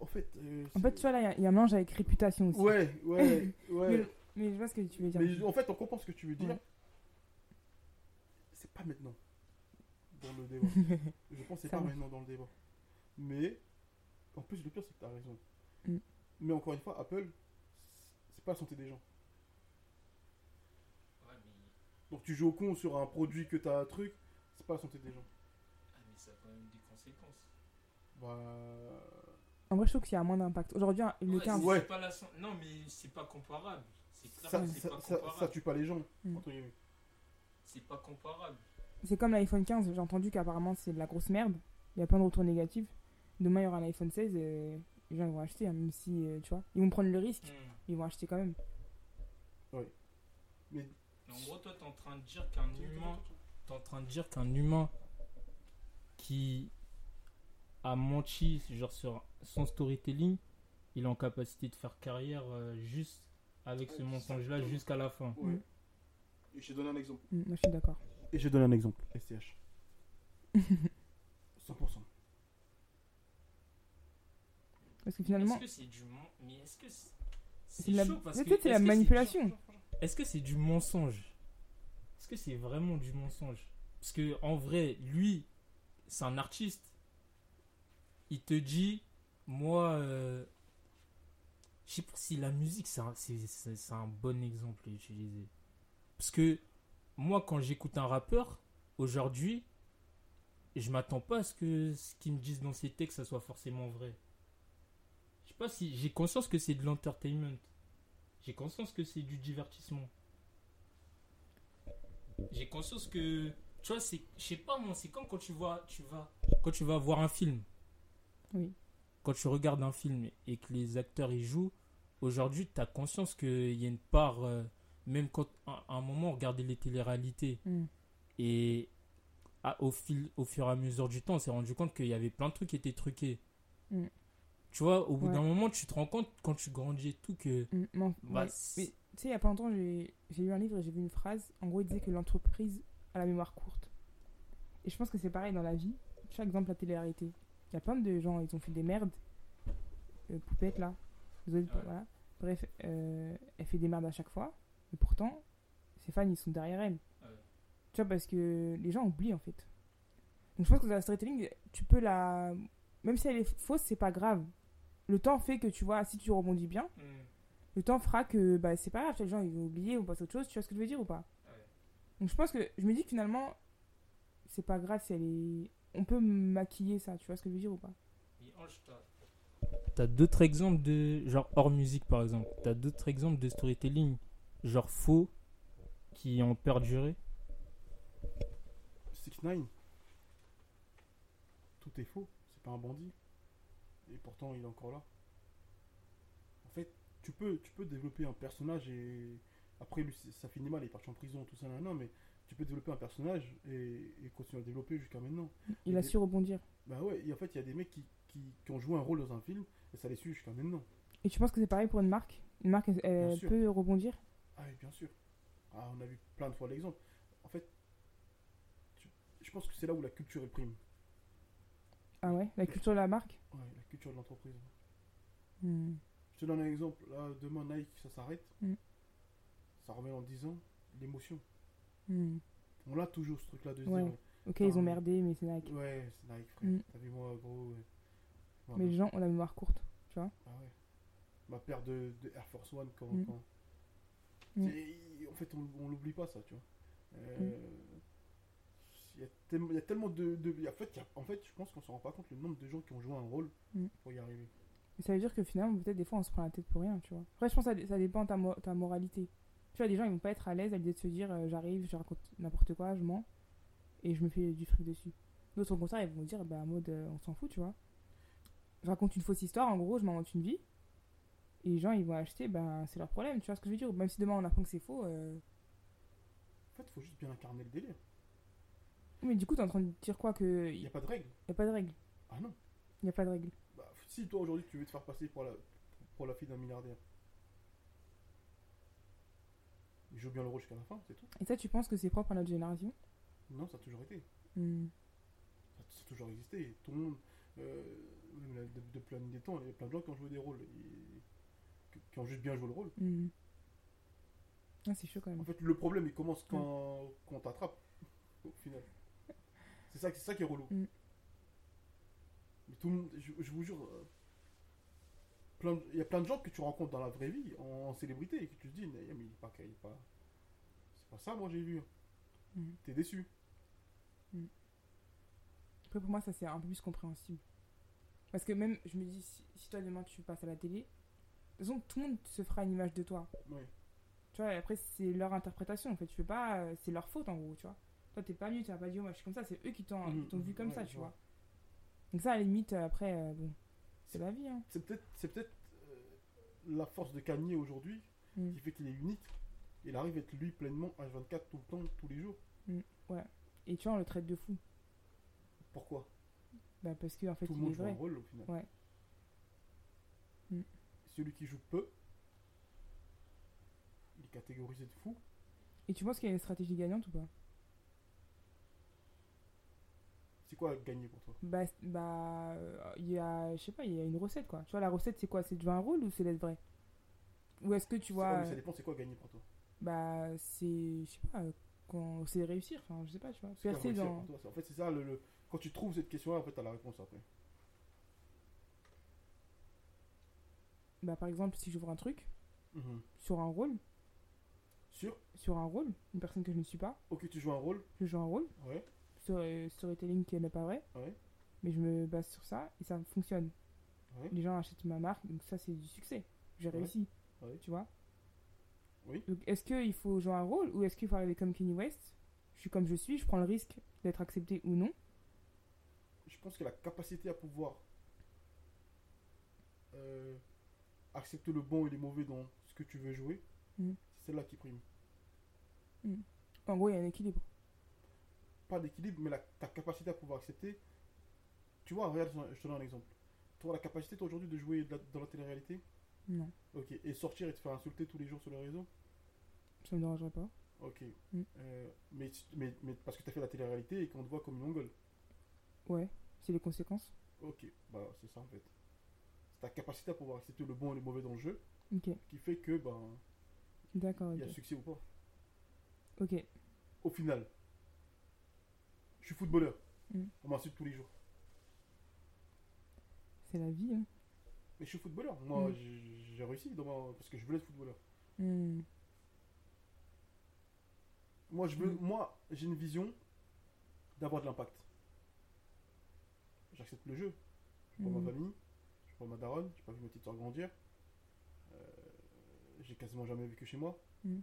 en- fait. euh, En fait, tu vois, là, il y a- il y, a un mélange avec réputation aussi. Ouais, ouais, ouais. Mais, mais je vois ce que tu veux dire. Mais en fait, on comprend ce que tu veux dire. Ouais. C'est pas maintenant dans le débat. Je pense que c'est pas maintenant dans le débat. Mais en plus, le pire, c'est que tu as raison. Mm. Mais encore une fois, Apple, c'est pas la santé des gens. Ouais, mais, Donc tu joues au con sur un produit que tu as un truc, c'est pas la santé des gens. ah, mais ça a quand même des conséquences. Bah. En vrai, je trouve qu'il y a moins d'impact. Aujourd'hui, un- le Ouais, 15. c'est- Ouais. pas la Non, mais c'est pas comparable. C'est clair Ça, que c'est ça, pas comparable. ça tue pas les gens, Mm. entre guillemets. C'est pas comparable. C'est comme l'iPhone 15. J'ai entendu qu'apparemment, c'est de la grosse merde. Il y a plein de retours négatifs. Demain, il y aura un iPhone 16. euh, les gens ils vont acheter, hein, même si, euh, tu vois, ils vont prendre le risque. Hmm. Ils vont acheter quand même. Mais En gros, toi, t'es en train de dire qu'un humain, t'es en train de dire qu'un humain qui a menti genre sur son storytelling, il est en capacité de faire carrière euh, juste avec ce mensonge-là jusqu'à la fin. Ouais. Mm. Et je te donne un exemple. Mm, moi, je suis d'accord. Et je donne un exemple. STH. 100%. Parce que finalement, Est-ce que c'est du mais est-ce que c'est c'est la, chaud parce mais que peut-être c'est la que manipulation. Est-ce que c'est du mensonge? Est-ce que c'est vraiment du mensonge? Parce que en vrai, lui, c'est un artiste. Il te dit, moi, euh, je sais pas si la musique, c'est un, bon exemple à utiliser. Parce que moi, quand j'écoute un rappeur, aujourd'hui, je m'attends pas à ce que ce qu'ils me disent dans ses textes, ça soit forcément vrai. Je sais pas si j'ai conscience que c'est de l'entertainment. J'ai conscience que c'est du divertissement. J'ai conscience que tu vois c'est je sais pas moi, c'est comme quand tu vois tu vas quand tu vas voir un film. Oui. Quand tu regardes un film et que les acteurs y jouent, aujourd'hui, tu as conscience qu'il y a une part euh, même quand à un moment on regardait les téléréalités Mm. et à- au fil au fur et à mesure du temps, on s'est rendu compte qu'il y avait plein de trucs qui étaient truqués. Mm. Tu vois, au bout Ouais. d'un moment, tu te rends compte quand tu grandis et tout que Mm, non, bah, ouais. c'est- Mais tu sais, il y a pas longtemps, j'ai lu un livre et j'ai vu une phrase. En gros, il disait que l'entreprise a la mémoire courte. Et je pense que c'est pareil dans la vie. Chaque exemple, la télé-réalité. Il y a plein de gens, ils ont fait des merdes. Euh, poupette, là. Désolé, Ouais. voilà. Bref, euh, elle fait des merdes à chaque fois. Et pourtant, ses fans, ils sont derrière elle. Ouais. Tu vois, parce que les gens oublient, en fait. Donc je pense que dans la storytelling, tu peux la même si elle est fausse, c'est pas grave. Le temps fait que tu vois, si tu rebondis bien, le temps fera que bah, c'est pas grave, les gens ils vont oublier ou passer à autre chose, tu vois ce que je veux dire ou pas? Donc je pense que je me dis que finalement, c'est pas grave si elle est. On peut maquiller ça, tu vois ce que je veux dire ou pas? T'as d'autres exemples de. Genre hors musique par exemple? T'as d'autres exemples de storytelling, genre faux, qui ont perduré? 6 9 Tout est faux, c'est pas un bandit. Et pourtant il est encore là. En fait, tu peux, tu peux développer un personnage et. Après, lui, ça finit mal, il est parti en prison, tout ça, non, mais tu peux développer un personnage et, et continuer à développer jusqu'à maintenant. Il a su rebondir. Bah ouais, et en fait, il y a des mecs qui, qui, qui ont joué un rôle dans un film et ça les suit jusqu'à maintenant. Et tu penses que c'est pareil pour une marque? Une marque, elle, peut rebondir? Ah oui, bien sûr. Ah, on a vu plein de fois l'exemple. En fait, tu- je pense que c'est là où la culture est prime. Ah ouais La culture de la marque Ouais, la culture de l'entreprise. Hmm. Je te donne un exemple. Là, demain, Nike, ça s'arrête. Mm. Ça remet dans 10 ans. L'émotion. Hmm. On l'a toujours ce truc-là de se Ouais. dire. Ok, ils ont merdé, mais c'est Nike. Ouais, c'est Nike, frère. T'as vu, moi, gros. ouais. Voilà. Mais les gens ont la mémoire courte, tu vois Ah ouais. Ma paire de, de Air Force One, quand. En fait, on, on l'oublie pas, ça, tu vois. Euh, Il y, a tellement- il y a tellement de. en, fait, il y a- en fait, je pense qu'on se rend pas compte le nombre de gens qui ont joué un rôle Mm. pour y arriver. Et ça veut dire que finalement, peut-être des fois, on se prend la tête pour rien, tu vois. Après, je pense que ça, ça dépend de ta, mo- ta moralité. Tu vois, des gens, ils vont pas être à l'aise à l'idée de se dire, euh, j'arrive, je raconte n'importe quoi, je mens, et je me fais du fric dessus. D'autres, au contraire, ils vont dire, bah, en mode, euh, on s'en fout, tu vois. Je raconte une fausse histoire, en gros, je m'invente une vie, et les gens, ils vont acheter, ben, c'est leur problème, tu vois ce que je veux dire. Même si demain, on apprend que c'est faux, euh, En fait, il faut juste bien incarner le délire. Mais du coup, t'es en train de dire quoi Que Il n'y a pas de règle. a pas de règle. Ah non. Il y a pas de règle. Bah, si toi aujourd'hui tu veux te faire passer pour la, pour la fille d'un milliardaire, joue bien le rôle jusqu'à la fin, c'est tout. Et ça, tu penses que c'est propre à notre génération? Non, ça a toujours été. Hmm. Ça, ça a toujours existé. Tout le monde, euh, depuis la nuit des temps, il y a plein de gens qui ont joué des rôles, et- qui- ont juste bien joué le rôle. Hmm. Ah, c'est chaud quand En même. fait, le problème il commence quand, quand on t'attrape, au final. C'est ça, c'est ça qui est relou. Mm. Mais tout le monde, je, je vous jure, euh, il y a plein de gens que tu rencontres dans la vraie vie, en, en célébrité, et que tu te dis, mais il est pas, il est pas, c'est pas ça, moi j'ai vu. Mm. T'es déçu. Après, pour moi, ça c'est un peu plus compréhensible. Parce que même, je me dis, si, si toi demain tu passes à la télé, de toute façon, tout le monde se fera une image de toi. Tu vois, après, c'est leur interprétation. En fait, tu fais pas. euh, C'est leur faute en gros, tu vois. Toi, t'es pas venu, tu n'as pas dit, oh, moi je suis comme ça. C'est eux qui t'ont Mhm, vu comme ouais, ça, tu vois. vois. Donc, ça, à la limite, euh, après, euh, bon, c'est la vie, hein. C'est peut-être, peut-être euh, la force de Kanye aujourd'hui Mm. qui fait qu'il est unique. Il arrive à être lui pleinement H24 tout le temps, tous les jours. Et tu vois, on le traite de fou. Pourquoi? Bah, parce que, en fait, Tout le il est monde joue un rôle au final. Ouais. Mm. Celui qui joue peu, il est catégorisé de fou. Et tu penses qu'il y a une stratégie gagnante ou pas? C'est quoi gagner pour toi? Bah, bah, euh, il y a, je sais pas, il y a une recette quoi. Tu vois, la recette c'est quoi? C'est de jouer un rôle ou c'est d'être vrai? Ou est-ce que tu vois, mais Ça euh, dépend, c'est quoi gagner pour toi? bah, c'est, je sais pas, euh, quand c'est réussir, enfin, je sais pas, tu vois, percer dans. toi? En fait, c'est ça, le, le- quand tu trouves cette question-là, en fait, t'as la réponse après. Bah, par exemple, si j'ouvre un truc Mhm. sur un rôle, Sûr sur un rôle, une personne que je ne suis pas, Ok, tu joues un rôle je joue un rôle, Ouais, sur euh, storytelling qui n'est pas vrai, ouais, mais je me base sur ça et ça fonctionne. ouais. Les gens achètent ma marque, donc ça c'est du succès. J'ai Ouais. réussi, tu vois? Oui. Donc est-ce qu'il faut jouer un rôle ou est-ce qu'il faut arriver comme Kanye West? Je suis comme je suis, je prends le risque d'être accepté ou non. Je pense que la capacité à pouvoir euh, accepter le bon et les mauvais dans ce que tu veux jouer, Mhm. c'est celle-là qui prime. En gros, il y a un équilibre. Pas d'équilibre, mais la, ta capacité à pouvoir accepter. Tu vois, regarde, je te donne un exemple. Tu vois la capacité, toi, aujourd'hui, de jouer de la- dans la télé-réalité? Non, Ok. Et sortir et te faire insulter tous les jours sur les réseaux ça me dérangerait pas. Ok. Mm. Euh, mais, mais, mais parce que tu as fait la télé-réalité et qu'on te voit comme une mongole. Ouais, c'est les conséquences? Ok. Bah, c'est ça en fait. C'est ta capacité à pouvoir accepter le bon et le mauvais dans le jeu Ok, qui fait que, ben, d'accord, il y a succès ou pas. Ok, Au final, je suis footballeur. Mm. On m'insulte tous les jours. c'est la vie. Hein. Mais je suis footballeur. Moi, Mm. j'ai- réussi dans ma- parce que je voulais être footballeur. Hmm. Moi, je veux, Mm. moi, j'ai une vision d'avoir de l'impact. J'accepte le jeu. Je prends Mm. ma famille, je prends ma daronne, j'ai pas vu ma petite soeur grandir. Euh, j'ai quasiment jamais vécu chez moi. Mais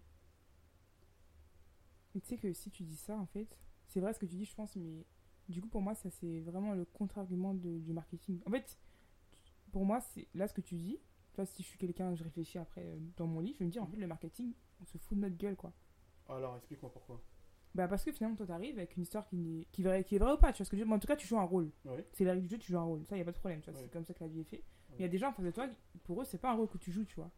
tu sais que si tu dis ça, en fait, c'est vrai ce que tu dis, je pense, mais du coup, pour moi, ça, c'est vraiment le contre-argument de- du marketing. En fait, pour moi, c'est là ce que tu dis. Tu vois, si je suis quelqu'un, je réfléchis après euh, dans mon lit, je vais me dire, en fait, le marketing, on se fout de notre gueule, quoi. Alors, explique-moi pourquoi. Bah, parce que finalement, toi, t'arrives avec une histoire qui, est vraie, qui est vraie ou pas, tu vois ce que je veux dire? Mais en tout cas, tu joues un rôle. C'est la règle du jeu, tu joues un rôle. Ça, y a pas de problème, tu vois. C'est comme ça que la vie est faite. Mais Il y a des gens en face de toi, pour eux, c'est pas un rôle que tu joues, tu vois.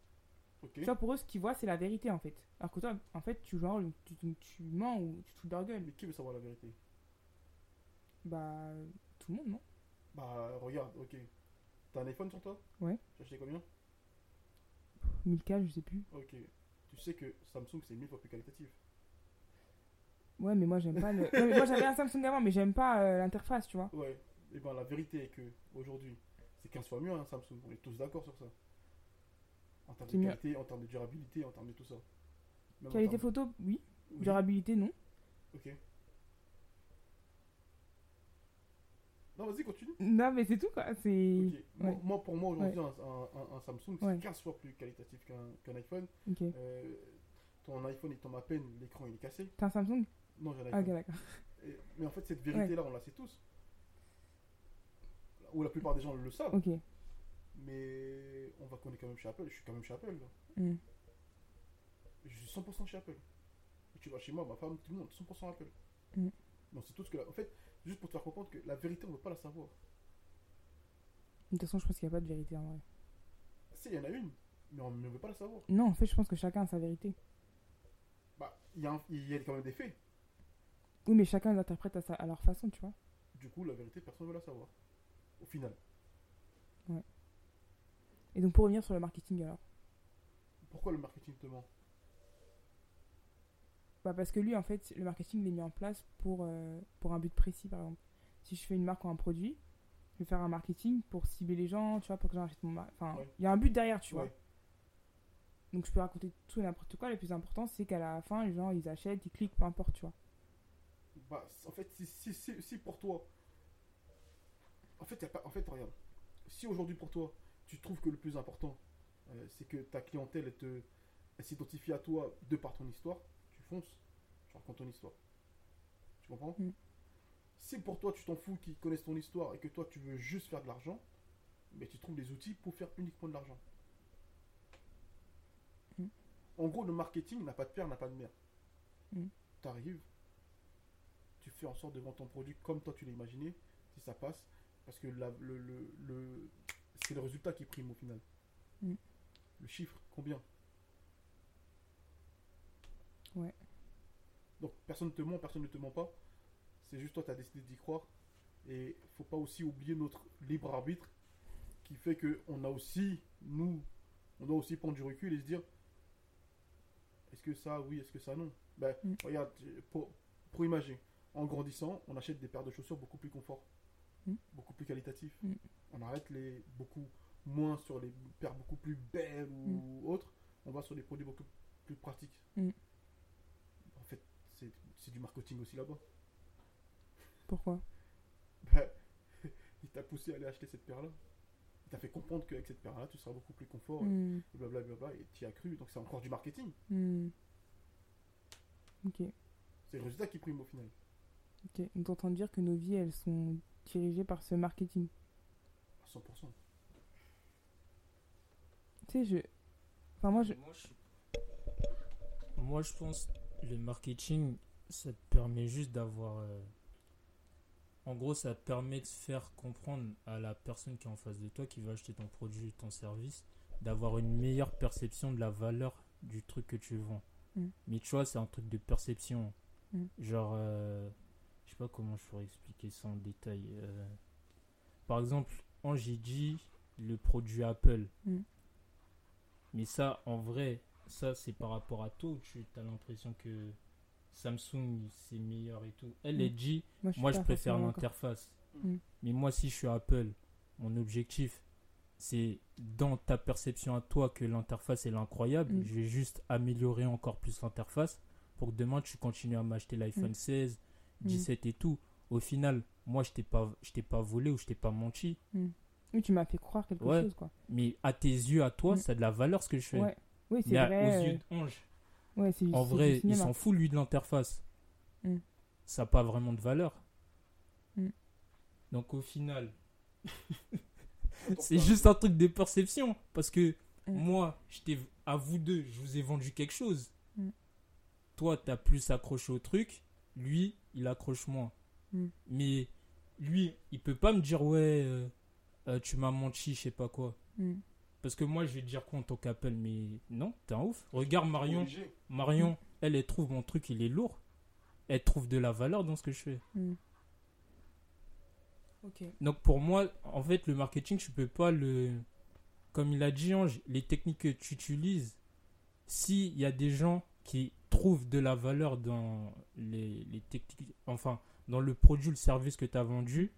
Ok. Tu vois, pour eux, ce qu'ils voient, c'est la vérité, en fait. Alors que toi, en fait, tu tu, mens ou tu te fous de leur gueule. Mais qui veut savoir la vérité? Bah, tout le monde, non? Bah, regarde, ok. T'as un iPhone sur toi? Ouais. As acheté combien? 1000K, je sais plus. Ok. Tu sais que Samsung, c'est mille fois plus qualitatif. Ouais, mais moi, j'aime pas le. Mais moi, j'avais un Samsung avant, mais j'aime pas euh, l'interface, tu vois. Ouais. Et ben, la vérité est que, aujourd'hui, c'est 15 fois mieux un Samsung. On est tous d'accord sur ça. En termes de qualité, en termes de durabilité, en termes de tout ça. Même Qualité termes- photo, oui. Oui. Durabilité, non. Ok. Non, vas-y, continue. Non, mais c'est tout, quoi. C'est. Moi, Ouais. moi, pour moi, aujourd'hui, un, un- un- un Samsung, c'est Ouais. 15 fois plus qualitatif qu'un qu'un iPhone. Euh, ton iPhone, il tombe à peine, l'écran, il est cassé. T'as un Samsung? Non, j'ai un Ah, iPhone. ok, d'accord. Et- mais en fait, cette vérité-là, on la sait tous. Ou la plupart des gens le savent. Mais on va qu'on est quand même chez Apple. Je suis quand même chez Apple. Là. Hmm. Je suis 100% chez Apple. Et tu vas chez moi, ma femme, tout le monde, 100% Apple. Mm. Non, c'est tout ce que. la- En fait, juste pour te faire comprendre que la vérité, on ne veut pas la savoir. De toute façon, je pense qu'il n'y a pas de vérité en vrai. Si, il y en a une, mais on ne veut pas la savoir. Non, en fait, je pense que chacun a sa vérité. Bah, il y, a un- il y a quand même des faits. Oui, mais chacun l'interprète à, sa- à leur façon, tu vois. Du coup, la vérité, personne ne veut la savoir. Au final. Et donc, pour revenir sur le marketing, alors. Pourquoi le marketing te ment? Bah, parce que lui, en fait, le marketing, il est mis en place pour, euh, pour un but précis, par exemple. Si je fais une marque ou un produit, je vais faire un marketing pour cibler les gens, tu vois, pour que achètent mon marque. Enfin, Ouais. il y a un but derrière, tu vois. Donc, je peux raconter tout et n'importe quoi. Le plus important, c'est qu'à la fin, les gens, ils achètent, ils cliquent, peu importe, tu vois. Bah, en fait, si, si, si, si pour toi. En fait, y a pas... en fait, regarde. Si aujourd'hui pour toi, tu trouves que le plus important, euh, c'est que ta clientèle elle te... elle s'identifie à toi de par ton histoire, tu fonces, tu racontes ton histoire. Tu comprends? Mm. Si pour toi, tu t'en fous qu'ils connaissent ton histoire et que toi, tu veux juste faire de l'argent, mais tu trouves les outils pour faire uniquement de l'argent. Mm. En gros, le marketing n'a pas de père, n'a pas de mère. Mm. Tu arrives, tu fais en sorte de vendre ton produit comme toi tu l'as imaginé, si ça passe, parce que la- le, le- le- c'est le résultat qui prime au final. Mm. Le chiffre, combien? Ouais. Donc personne ne te ment, personne ne te ment pas. C'est juste toi, tu as décidé d'y croire. Et faut pas aussi oublier notre libre arbitre qui fait que on a aussi, nous, on doit aussi prendre du recul et se dire est-ce que ça oui, est-ce que ça non? Ben, Mm. regarde, pour, pour imaginer, en grandissant, on achète des paires de chaussures beaucoup plus confort, Mm. beaucoup plus qualitatifs. Mm. On arrête les beaucoup moins sur les paires beaucoup plus belles ou autres. On va sur des produits beaucoup plus pratiques. En fait, c'est du marketing aussi là-bas. Pourquoi? Ben, il t'a poussé à aller acheter cette paire-là. Il t'a fait comprendre qu'avec cette paire-là, tu seras beaucoup plus confort, Hmm, et blablabla, et tu y as cru. Donc c'est encore du marketing. hmm. Ok. C'est le résultat qui prime au final. Ok. Donc, t'es en train de dire que nos vies, elles sont dirigées par ce marketing. À 100%. Tu sais, je. Enfin, moi, je. Moi, je... Moi, je pense le marketing, ça te permet juste d'avoir. euh, En gros, ça te permet de faire comprendre à la personne qui est en face de toi, qui va acheter ton produit ou ton service, d'avoir une meilleure perception de la valeur du truc que tu vends. Mm. Mais tu vois, c'est un truc de perception. Mm. Genre, euh, je sais pas comment je pourrais expliquer ça en détail. euh. Par exemple, quand j'ai dit le produit Apple, Mm. mais ça, en vrai, ça, c'est par rapport à toi ou tu as l'impression que Samsung, c'est meilleur et tout. Elle, Mm. elle dit, Moi, je, moi, préfère l'interface. Mm. Mais moi, si je suis Apple, mon objectif, c'est dans ta perception à toi que l'interface est incroyable. Mm. Je vais juste améliorer encore plus l'interface pour que demain tu continues à m'acheter l'iPhone Mm. 16, Mm. 17 et tout. Au final, moi, je t'ai pas, je t'ai pas volé ou je t'ai pas menti. Oui, tu m'as fait croire quelque Ouais. chose, quoi. Mais à tes yeux, à toi, Mm. ça a de la valeur ce que je fais. Ouais. Oui, c'est vrai. aux euh, yeux d'Ange, Ouais, c'est en vrai, il s'en fout lui de l'interface. Mm. Ça n'a pas vraiment de valeur. Mm. Donc au final, c'est juste un truc de perception. Parce que Mm. moi, je à vous deux, je vous ai vendu quelque chose. Mm. Toi, tu as plus accroché au truc. Lui, il accroche moins. Mm. Mais lui, il peut pas me dire, ouais, euh, euh, tu m'as menti, je sais pas quoi. Mm. Parce que moi, je vais te dire quoi en tant qu'appel, mais non, t'es un ouf. Regarde Marion. Obligé. Marion, elle, elle trouve mon truc, il est lourd. Elle trouve de la valeur dans ce que je fais. Mm. Ok. Donc pour moi, en fait, le marketing, je peux pas le... Comme il a dit Ange, les techniques que tu utilises, s'il y a des gens qui trouvent de la valeur dans les, les techniques, enfin, dans le produit ou le service que tu as vendu,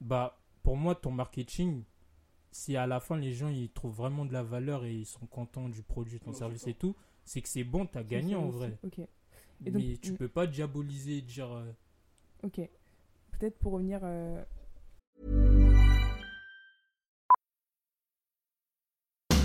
bah, pour moi, ton marketing, si à la fin les gens ils trouvent vraiment de la valeur et ils sont contents du produit, ton service et tout, c'est que c'est bon, tu as gagné en aussi. vrai. Ok. Et donc, Mais tu peux pas diaboliser et dire. euh, Ok. Peut-être pour revenir. euh,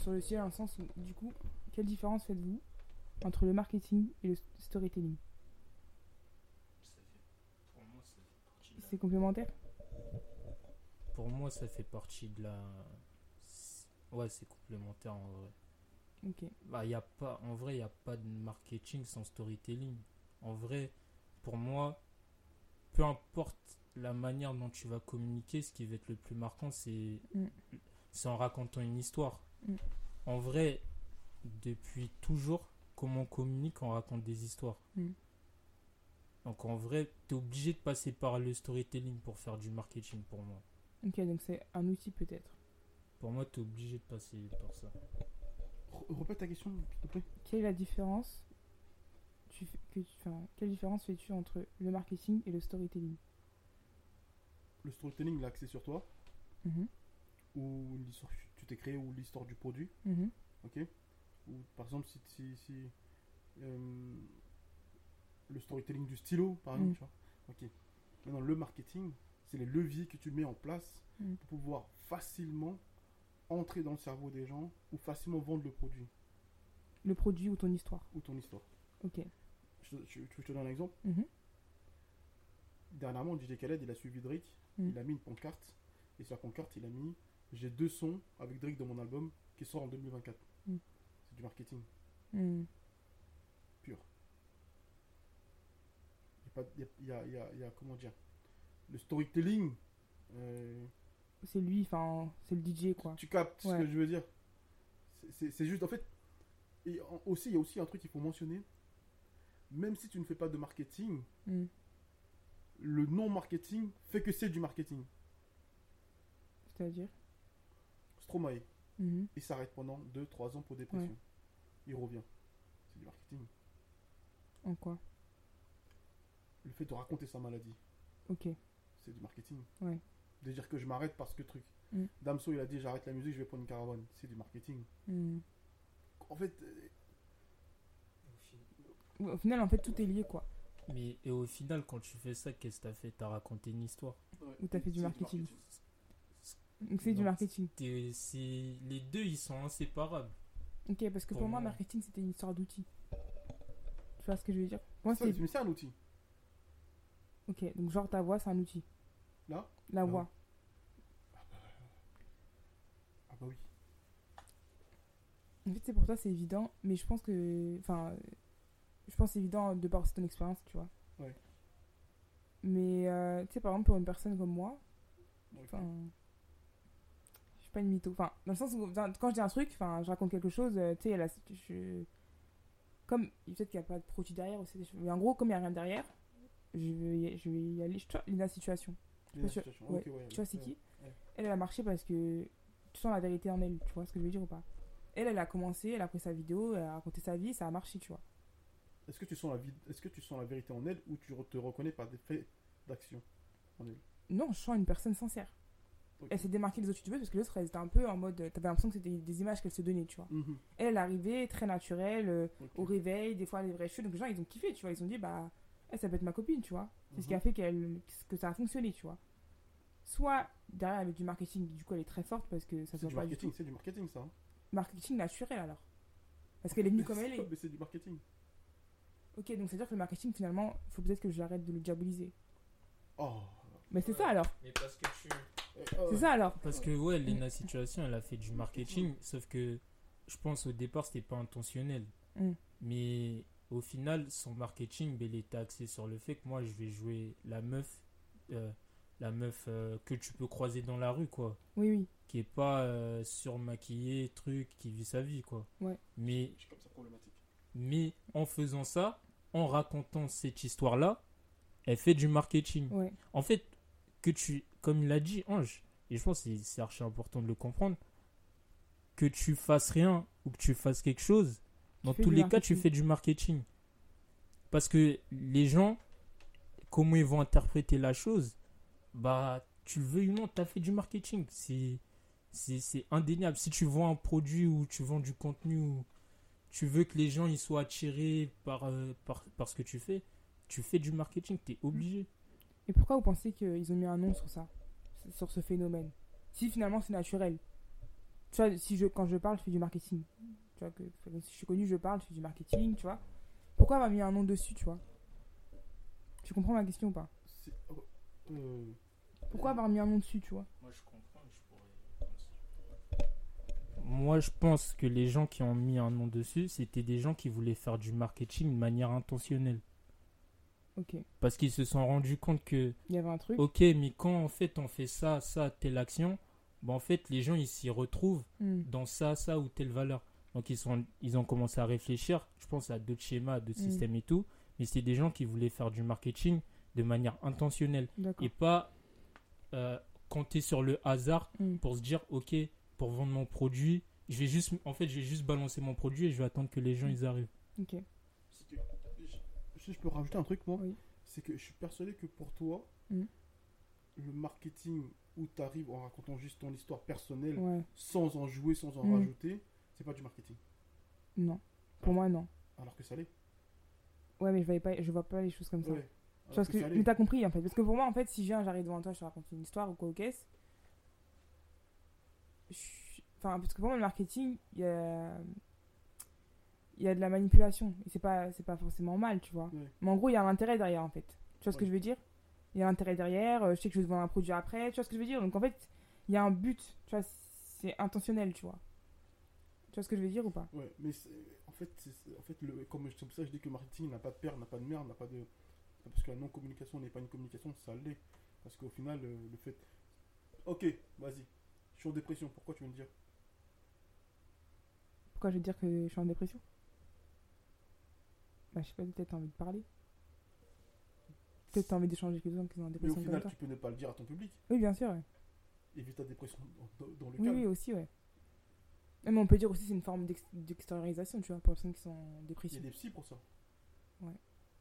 Sur le ciel, le sens où, du coup, quelle différence faites-vous entre le marketing et le storytelling? C'est complémentaire? Pour moi, ça fait partie de la. Ouais, c'est complémentaire en vrai. Ok. Bah, y a pas... En vrai, il n'y a pas de marketing sans storytelling. En vrai, pour moi, peu importe la manière dont tu vas communiquer, ce qui va être le plus marquant, c'est Mm. c'est en racontant une histoire. Mm. En vrai, depuis toujours, comment on communique, on raconte des histoires. Mm. Donc en vrai, tu es obligé de passer par le storytelling pour faire du marketing pour moi. Ok, donc c'est un outil peut-être. Pour moi, tu es obligé de passer par ça. Re- Répète ta question, s'il te plaît. Quelle est la différence tu fais- que tu- enfin, Quelle différence fais-tu entre le marketing et le storytelling? Le storytelling, il est axé sur toi, Mhm, ou l'histoire tu t'es créé, ou l'histoire du produit. mhm, Ok Ou par exemple, si, si, si, euh, le storytelling du stylo, par exemple, Mm. tu vois. Ok. Maintenant, le marketing, c'est les leviers que tu mets en place Mm. pour pouvoir facilement entrer dans le cerveau des gens ou facilement vendre le produit Le produit ou ton histoire. ou ton histoire. Ok. Je, te- je- je te donne un exemple? Mhm, Dernièrement, DJ Khaled, il a suivi Drake. Il a mis une pancarte. Et sur la pancarte, il a mis J'ai deux sons avec Drake dans mon album qui sort en 2024. Mm. C'est du marketing mhm, pur. Il y a, y y y comment dire? Le storytelling. euh, C'est lui, enfin, c'est le DJ quoi. tu captes ce que je veux dire? C'est- juste, en fait. Et en- aussi, il y a aussi un truc qu'il faut mentionner. Même si tu ne fais pas de marketing, Mhm. le non-marketing fait que c'est du marketing. C'est-à-dire? Stromae. Mhm, Il s'arrête pendant 2-3 ans pour dépression. Il revient. C'est du marketing. En quoi? Le fait de raconter sa maladie, Ok. c'est du marketing. Ouais. De dire que je m'arrête parce que truc. Mm. Damso, il a dit j'arrête la musique, je vais prendre une caravane. C'est du marketing. Mhm. En fait, euh, Au final, en fait, tout est lié quoi. Mais et au final, quand tu fais ça, qu'est-ce que t'as fait? T'as raconté une histoire. Ouais. Ou t'as fait du marketing. Donc c'est du marketing. Les deux, ils sont inséparables. Ok, parce que pour Pour moi, moi. marketing, c'était une histoire d'outil. Tu vois ce que je veux dire? Moi, c'est. Mais c'est un outil. Ok, donc genre ta voix, c'est un outil. Là? La Non. voix. Ah bah oui. En fait, c'est pour toi, c'est évident, mais je pense que. Enfin, je pense que c'est évident de par ton expérience, tu vois. Ouais. Mais, euh, tu sais, par exemple, pour une personne comme moi. Suis pas une mytho. Enfin, dans le sens où, quand je dis un truc, enfin, je raconte quelque chose, euh, tu sais, elle a- je. Comme. Peut-être qu'il n'y a pas de produit derrière aussi. Mais en gros, comme il n'y a rien derrière, je vais y, je vais y aller. Je vois, la situation. La situation. Ouais. Ok, ouais, Tu vois, c'est ouais. qui. Elle, elle a marché parce que tu sens la vérité en elle, tu vois ce que je veux dire ou pas Elle, elle a commencé, elle a pris sa vidéo, elle a raconté sa vie, ça a marché, tu vois. Est-ce que tu sens la Est-ce que tu sens la vérité en elle ou tu te reconnais par des faits d'action en elle? Non, je sens une personne sincère. Elle s'est démarquée des autres youtubeuses parce que l'autre, elle était un peu en mode. T'avais l'impression que c'était des images qu'elle se donnait, tu vois. Mhm. Elle, elle arrivait très naturelle, euh, au réveil, des fois les vrais cheveux. Donc les gens, ils ont kiffé, tu vois. Ils ont dit, bah, elle, ça peut être ma copine, tu vois. C'est ce qui a Mhm. fait qu'elle, que ça a fonctionné, tu vois. Soit derrière avec du marketing, du coup, elle est très forte parce que ça se voit du pas du marketing, tout. c'est du marketing ça. hein. Marketing naturel alors. Parce qu'elle est venue comme elle est. Mais c'est du marketing. Ok, donc c'est-à-dire que le marketing, finalement, il faut peut-être que j'arrête de le diaboliser. Oh. Mais c'est ça alors. Mais parce que tu. C'est ça alors. Parce que ouais, Lena Situation, elle a fait du marketing, sauf que je pense au départ c'était pas intentionnel. Mm. Mais au final, son marketing, ben, il était axé sur le fait que moi je vais jouer la meuf, euh, la meuf euh, que tu peux croiser dans la rue, quoi. Oui, oui. Qui est pas euh, surmaquillée, truc, qui vit sa vie, quoi. Ouais. Mais, Je suis comme ça problématique. mais en faisant ça, en racontant cette histoire-là, elle fait du marketing. Ouais. En fait, que tu, comme il l'a dit, Ange, et je pense que c'est- archi important de le comprendre, que tu fasses rien ou que tu fasses quelque chose, dans tous les cas, tu fais du marketing. Parce que les gens, comment ils vont interpréter la chose, bah, tu le veux ou non, tu as fait du marketing. C'est c'est- c'est indéniable. Si tu vends un produit ou tu vends du contenu ou tu veux que les gens ils soient attirés par, euh, par, par ce que tu fais, tu fais du marketing, tu es obligé. Et pourquoi vous pensez qu'ils ont mis un nom sur ça Sur ce phénomène? Si finalement c'est naturel. Tu vois, si je, quand je parle, je fais du marketing. Tu vois, que, si je suis connu, je parle, je fais du marketing, tu vois. Pourquoi m'a mis un nom dessus, tu vois? Tu comprends ma question ou pas? Oh, euh, Pourquoi avoir mis un nom dessus, tu vois? Moi, je comprends. Moi, je pense que les gens qui ont mis un nom dessus, c'était des gens qui voulaient faire du marketing de manière intentionnelle. Parce qu'ils se sont rendus compte que, Il y avait un truc. ok, mais quand en fait on fait ça, ça, telle action, bah, en fait les gens ils s'y retrouvent Hmm. dans ça, ça ou telle valeur. Donc ils, sont, ils ont commencé à réfléchir, je pense à d'autres schémas, d'autres Mm. systèmes et tout, mais c'était des gens qui voulaient faire du marketing de manière intentionnelle et pas euh, compter sur le hasard Hmm. pour se dire ok pour vendre mon produit je vais juste en fait je vais juste balancer mon produit et je vais attendre que les gens ils arrivent Ok. Si je peux rajouter un truc, moi, Oui. c'est que je suis persuadé que pour toi, Mhm. le marketing où tu arrives en racontant juste ton histoire personnelle, Ouais. sans en jouer, sans en Mhm. rajouter, c'est pas du marketing. Non. Pour moi, non. Alors que ça l'est. Ouais, mais je, voyais pas, je vois pas les choses comme ça. Ouais. Tu vois Alors ce que que... Mais t'as compris en fait. Parce que pour moi, en fait, si je viens, j'arrive devant toi, je te raconte une histoire ou quoi au caisse. je- Enfin, parce que pour moi, le marketing, il y a. Il y a de la manipulation. Et c'est pas, c'est pas forcément mal, tu vois. Ouais. Mais en gros, il y a un intérêt derrière en fait. Tu vois ce que je veux dire? Il y a un intérêt derrière. euh, je sais que je vais te vendre un produit après. Tu vois ce que je veux dire? Donc en fait, il y a un but. Tu vois, c'est intentionnel, tu vois. Tu vois ce que je veux dire ou pas? Ouais, mais en fait, en fait le, comme je- ça que je dis que le marketing n'a pas de père, n'a pas de mère, n'a pas de. Parce que la non-communication n'est pas une communication, ça l'est. Parce qu'au final, le, le fait. Ok, vas-y. Je suis en dépression, pourquoi tu veux me dire? Pourquoi je te dire que je suis en dépression? Bah, je sais pas, peut-être t'as envie de parler. Peut-être t'as envie d'échanger les gens qui sont en Mais au dépression comme final, toi. tu peux ne pas le dire à ton public. Oui, bien sûr, ouais. Évite ta dépression dans, dans- dans le Oui, calme. oui, aussi, ouais. Mais on peut dire aussi c'est une forme d'ex- d'extériorisation, tu vois, pour les personnes qui sont en Il y dépression. a des psys pour ça.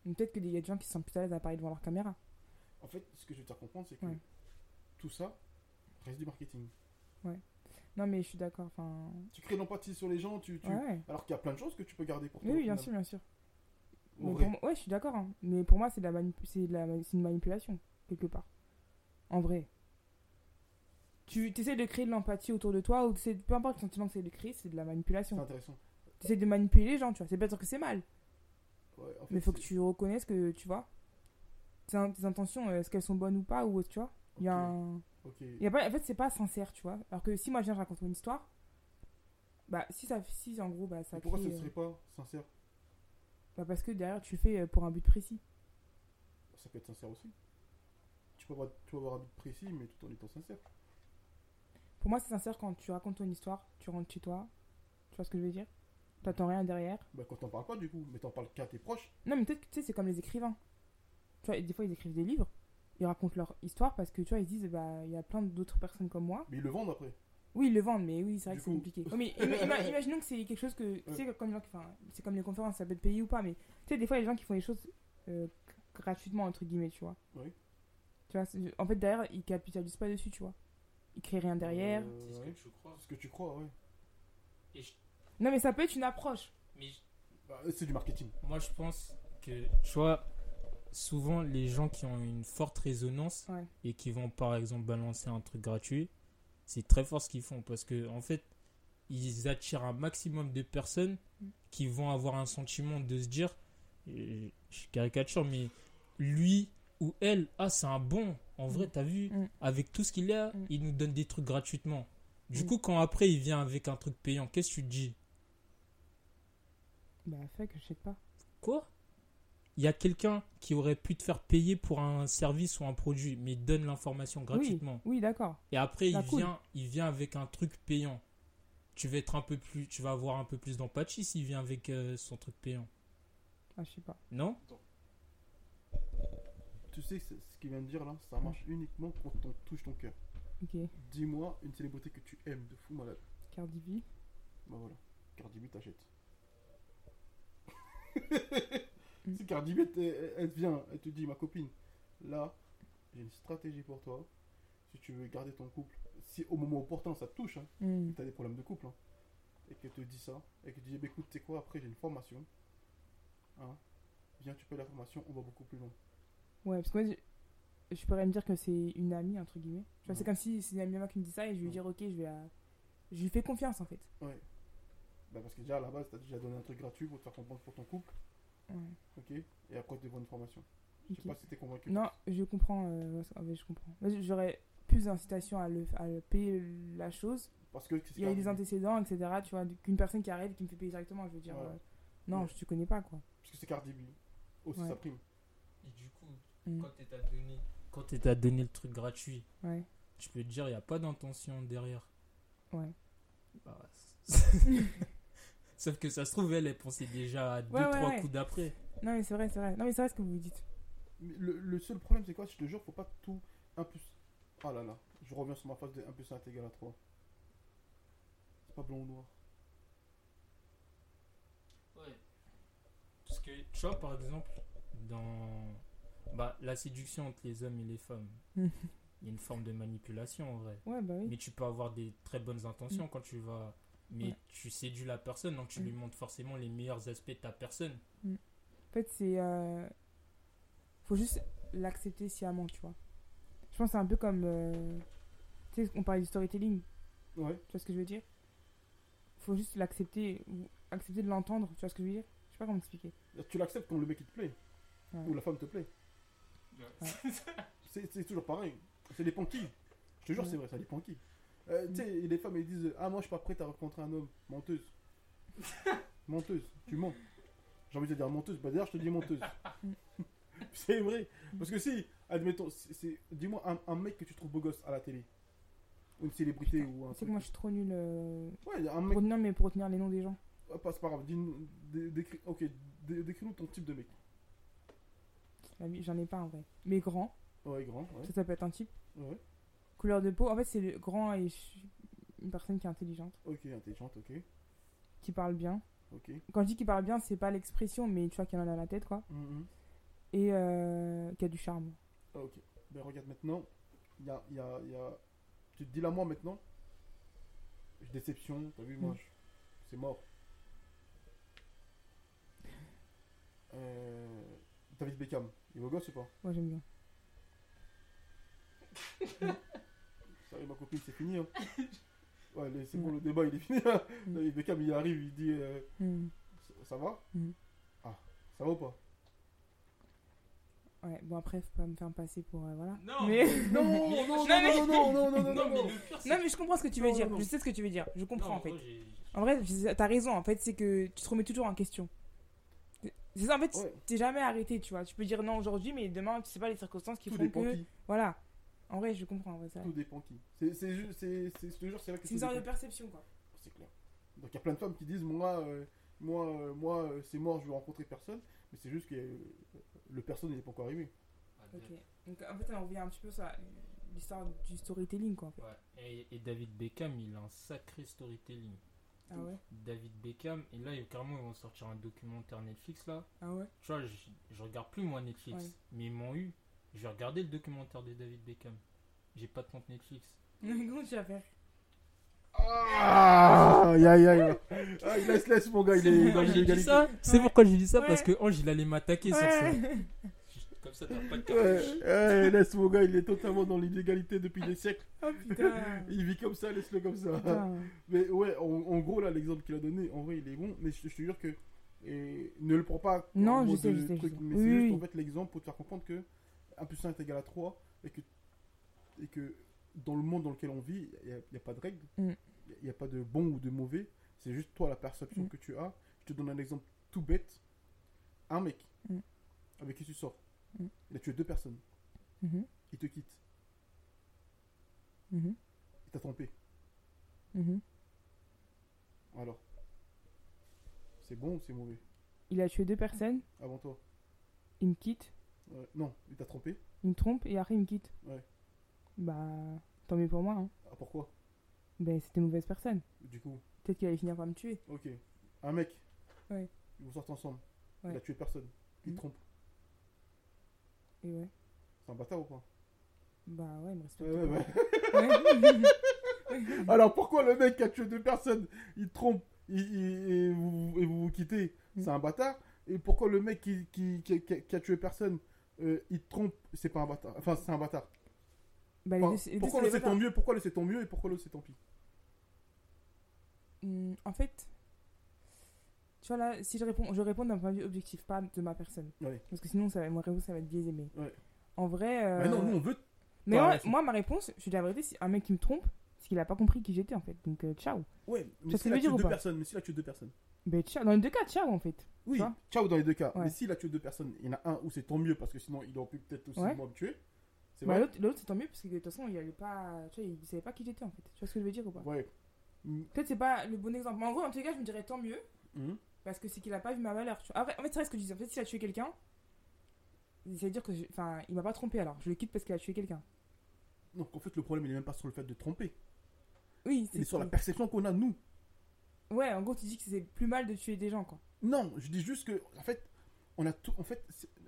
Donc Peut-être qu'il y a des gens qui se sentent plus à l'aise à parler devant leur caméra. En fait, ce que je veux te faire comprendre, c'est que Ouais. tout ça reste du marketing. Non, mais je suis d'accord, enfin... Tu crées l'empathie sur les gens, tu, tu... Ouais, ouais. alors qu'il y a plein de choses que tu peux garder pour toi. Oui, au oui, bien final. sûr, bien sûr. Mais vrai. pour moi- ouais, je suis d'accord. hein. Mais pour moi, c'est de la manip- c'est de la c'est une manipulation, quelque part. En vrai. Tu essaies de créer de l'empathie autour de toi, ou peu importe le sentiment que tu essaies de créer, c'est de la C'est manipulation. intéressant. Tu essaies de manipuler les gens, tu vois. C'est pas dire que c'est mal, Ouais, en fait, mais il faut que c'est- tu reconnaisses que, tu vois, tes, in- tes intentions, euh, est-ce qu'elles sont bonnes ou pas, ou tu vois. Il y a un. Ok. il Y a pas, en fait, c'est pas sincère, tu vois. Alors que si moi je viens, je raconte mon histoire, bah, si ça. Si en gros, bah, ça Mais Pourquoi crée, ce euh, serait pas sincère? Bah, parce que derrière, tu le fais euh, pour un but précis. Ça peut être sincère aussi. Tu peux avoir, tu peux avoir un but précis, mais tout en étant sincère. Pour moi, c'est sincère quand tu racontes ton histoire, tu rentres chez toi. Tu vois ce que je veux dire? T'attends rien derrière. Bah, quand t'en parles pas, du coup, mais t'en parles qu'à tes proches. Non, mais peut-être que tu sais, c'est comme les écrivains. Tu vois, des fois, ils écrivent des livres, ils racontent leur histoire parce que tu vois, ils se disent, bah, il y a plein d'autres personnes comme moi. Mais ils le vendent après. Oui, ils le vendent, mais oui, c'est vrai Du que c'est compliqué. Ouais, mais ima- ima- imaginons que c'est quelque chose que. Tu sais, comme les c'est comme les conférences, ça peut être payé ou pas, mais tu sais, des fois, il y a des gens qui font des choses euh, gratuitement, entre guillemets, tu vois. Oui. Tu vois, c'est- en fait, derrière, ils capitalisent pas dessus, tu vois. Ils créent rien derrière. Euh, C'est ce que tu crois. Ce que tu crois, ouais. Et je- Non, mais ça peut être une approche. mais je- Bah, c'est du marketing. moi, je pense que, tu vois, souvent, les gens qui ont une forte résonance Ouais. et qui vont, par exemple, balancer un truc gratuit, c'est très fort ce qu'ils font parce que, en fait, ils attirent un maximum de personnes qui vont avoir un sentiment de se dire, je caricature, mais lui ou elle, ah, c'est un bon. En vrai, Mm. t'as vu, Mm. avec tout ce qu'il a, Mm. il nous donne des trucs gratuitement. Du coup, quand après il vient avec un truc payant, qu'est-ce que tu te dis? Bah, fait que je sais pas. Quoi? Il y a quelqu'un qui aurait pu te faire payer pour un service ou un produit, mais il donne l'information gratuitement. Oui, oui d'accord. Et après, il, cool. vient, il vient avec un truc payant. Tu vas être un peu plus, tu vas avoir un peu plus d'empathie s'il vient avec euh, son truc payant. Ah, je sais pas. Non? Tu sais, c'est- ce qu'il vient de dire là, ça marche uniquement quand on touche ton cœur. Ok. Dis-moi une célébrité que tu aimes de fou malade. Cardi B. Bah voilà. Cardi B t'achète. Mm. si Cardi B elle, elle vient, elle te dit ma copine, là, j'ai une stratégie pour toi. Si tu veux garder ton couple, si au moment opportun ça te touche, hein, Hmm. tu as des problèmes de couple, hein, et qu'elle te dit ça, et qu'elle te dit bah, écoute, tu sais quoi, après j'ai une formation, hein, viens, tu payes la formation, on va beaucoup plus loin. Ouais, parce que moi, je, je pourrais me dire que c'est une amie, entre guillemets. Tu vois, Ouais. c'est comme si c'est une amie à moi qui me dit ça et je lui Ouais. dire, ok, je vais la... Je lui fais confiance, en fait. Ouais. Bah parce que déjà à la base, tu as déjà donné un truc gratuit pour te faire comprendre pour ton couple. Ok, et après tu devant une formation. Je sais pas si t'es convaincu. Non, je comprends. euh, je comprends. J'aurais plus d'incitation à le, à le payer la chose. Parce que c'est Il y a eu des antécédents, etc. Tu vois, qu'une personne qui arrive et qui me fait payer directement, je veux dire, Ouais. euh, non, Ouais. je te connais pas, quoi. Parce que c'est Cardi B. Aussi Ouais. sa prime. Et du coup, Mm. quand t'es à donné, quand t'es à donner le truc gratuit, Ouais. je peux te dire, il n'y a pas d'intention derrière. Ouais. Bah, Sauf que ça se trouve, elle, elle pensait déjà à deux, Ouais, ouais, trois ouais. coups d'après. Non, mais c'est vrai, c'est vrai. Non, mais c'est vrai ce que vous dites. Mais le, le seul problème, c'est quoi? Je te jure, faut pas tout 1 plus. Ah là là, je reviens sur ma phase de 1 plus 1 est égal à 3. C'est pas blanc ou noir. Ouais. Parce que, tu vois, par exemple, dans bah, la séduction entre les hommes et les femmes, il y a une forme de manipulation en vrai. Ouais, bah oui. Mais tu peux avoir des très bonnes intentions quand tu vas. Mais Ouais. tu séduis la personne, donc tu Mm. lui montres forcément les meilleurs aspects de ta personne. En fait, c'est. euh, Faut juste l'accepter sciemment, tu vois. Je pense que c'est un peu comme. euh, Tu sais, on parlait du storytelling, Ouais. tu vois ce que je veux dire? Faut juste l'accepter, ou accepter de l'entendre, tu vois ce que je veux dire? Je sais pas comment expliquer. Tu l'acceptes quand le mec il te plaît. Ouais. Ou la femme te plaît. C'est c'est toujours pareil. C'est dépend qui. Je te jure, Ouais. c'est vrai, ça dépend qui. Euh, tu sais, les femmes elles disent Ah, moi je suis pas prête à rencontrer un homme. Menteuse. menteuse. Tu mens. J'ai envie de te dire menteuse. Bah d'ailleurs, je te dis menteuse. c'est vrai. Parce que si, admettons, c'est- c'est- dis-moi un, un mec que tu trouves beau gosse à la télé. Ou une célébrité ou un Tu sais truc. que moi je suis trop nulle. euh, Ouais, un Pour mec. retenir, mais pour retenir les noms des gens. Ah, pas- c'est pas grave. dis-nous- dé- décris- ok, dé- décris-nous ton type de mec. J'en ai pas en vrai. Mais grand, Ouais, grand. Ouais. ça, ça peut être un type. ouais. Couleur de peau, en fait, c'est le grand et une personne qui est intelligente, Ok, intelligente, ok. qui parle bien. Ok. Quand je dis qu'il parle bien, c'est pas l'expression, mais tu vois qu'il en a la tête, quoi. Mhm. Et euh, qui a du charme. Ah, ok. Ben regarde maintenant. Il y a, il y a, y a- Tu te dis là moi maintenant? Déception. T'as vu moi. Mm. je- C'est mort. Euh, David Beckham, il est beau gosse ou pas? Moi, j'aime bien. Est, ma copine, c'est fini. Hein. Ouais, c'est bon, le débat, il est fini. hein. Mm. Beckham, il arrive, il dit euh, Hmm. ça, ça va Mm. Ah, ça va ou pas? Ouais, bon, après, faut pas me faire passer pour. euh, voilà. Non, Mais- Non, non, non, non, non, non, non, non, non, Non, mais non. le pire, c'est Non, mais je comprends ce que tu veux Non, dire. non, non. Je sais ce que tu veux dire. Je comprends Non, en fait. En vrai, t'as raison. En fait, c'est que tu te remets toujours en question. C'est ça, en fait, Ouais. t'es jamais arrêté, tu vois. Tu peux dire non aujourd'hui, mais demain, tu sais pas les circonstances qui Tout font que. qui. Voilà. En vrai, je comprends. ouais, vrai. Tout dépend qui. C'est, une sorte de perception, quoi. C'est clair. Donc il y a plein de femmes qui disent moi, euh, moi, euh, moi, euh, c'est mort, je veux rencontrer personne. Mais c'est juste que euh, le personne n'est pas encore arrivé. Ok. Donc, en fait, on revient un petit peu sur l'histoire du storytelling, quoi. En fait. Ouais. Et, et David Beckham, il a un sacré storytelling. Ah ouais? David Beckham, et là, carrément, ils vont sortir un documentaire Netflix là. Ah ouais? Tu vois, je, je regarde plus moi Netflix, Ouais. mais ils m'ont eu. Je vais regarder le documentaire de David Beckham. J'ai pas de compte Netflix. Comment tu vas faire Ah, aïe, aïe, aïe. Ah, laisse, laisse, mon gars, il est dans ça C'est pourquoi j'ai dit ça Ouais. parce que Ange il allait m'attaquer sur ça. Ouais. Comme ça, t'as pas de Ouais, ouais, laisse mon gars, il est totalement dans l'illégalité depuis des siècles. Oh putain. Il vit comme ça, laisse-le comme ça. Putain. Mais ouais, en, en gros, là, l'exemple qu'il a donné, en vrai, il est bon. Mais je, je te jure que. et ne le prends pas. Non, je sais, je sais, je sais. Mais Oui, c'est juste oui. en fait l'exemple pour te faire comprendre que 1 plus 1 est égal à 3 et que, et que dans le monde dans lequel on vit, il n'y a, pas de règles. Mm. Il n'y a pas de bon ou de mauvais. C'est juste toi la perception Mm. que tu as. Je te donne un exemple tout bête. Un mec Mm. avec qui tu sors, il a tué deux personnes. Mhm, Il te quitte. mhm, Il t'a trompé. mhm. Alors, c'est bon ou c'est mauvais? Il a tué deux personnes, avant toi il me quitte, Ouais, Non, il t'a trompé. il me trompe et après il me quitte. Ouais. Bah, tant mieux pour moi. Hein. Ah, pourquoi? Ben, c'était une mauvaise personne. Du coup, Peut-être qu'il allait finir par me tuer. ok. Un mec, Ouais. vous sortez ensemble. Il Ouais. a tué personne. Il te trompe. Et ouais. C'est un bâtard ou pas? Bah ouais, il me respecte. Ouais, ouais, ouais. Alors pourquoi le mec qui a tué deux personnes, il te trompe il- il- et, vous, et vous vous quittez? Mhm. C'est un bâtard. Et pourquoi le mec qui, qui, qui a tué personne, euh, il trompe C'est pas un bâtard. Enfin, c'est un bâtard. Bah, Enfin, les deux, pourquoi des c'est tant mieux Pourquoi le c'est tant mieux et pourquoi le c'est tant pis? Hmm, en fait, tu vois là, si je réponds, je réponds d'un point de vue objectif, pas de ma personne. Ouais. Parce que sinon, ça, va- réponse, ça va être biaisé. Mais Ouais. en vrai. euh, Bah non, nous on veut. Mais moi, ma réponse, je suis la vérité, c'est un mec qui me trompe, c'est qu'il a pas compris qui j'étais en fait. Donc, euh, ciao. Ouais, mais veux tué dire ou deux personnes, mais s'il a tué deux personnes. Ben, ciao. Dans les deux cas, ciao en fait. Oui, ciao dans les deux cas. Ouais. Mais s'il a tué deux personnes, il y en a un où c'est tant mieux parce que sinon il aurait pu peut-être aussi Ouais. me tuer. C'est Bah, vrai l'autre, c'est tant mieux parce que de toute façon, il allait pas. Tu vois, il savait pas qui j'étais en fait. Tu vois ce que je veux dire ou pas Ouais. Mm, Peut-être c'est pas le bon exemple. Mais en gros, en tout cas, je me dirais tant mieux mhm. parce que c'est qu'il a pas vu ma valeur. Tu vois. Après, en fait, c'est vrai ce que je disais. En fait, s'il a tué quelqu'un, ça veut dire que. je- Enfin, il m'a pas trompé alors. Je le quitte parce qu'il a tué quelqu'un. Donc en fait, le problème il est même pas sur le fait de tromper. Oui, Il est sur la perception qu'on a nous. Ouais, en gros, tu dis que c'est plus mal de tuer des gens quoi. Non, je dis juste que, en fait, on a tout. En fait,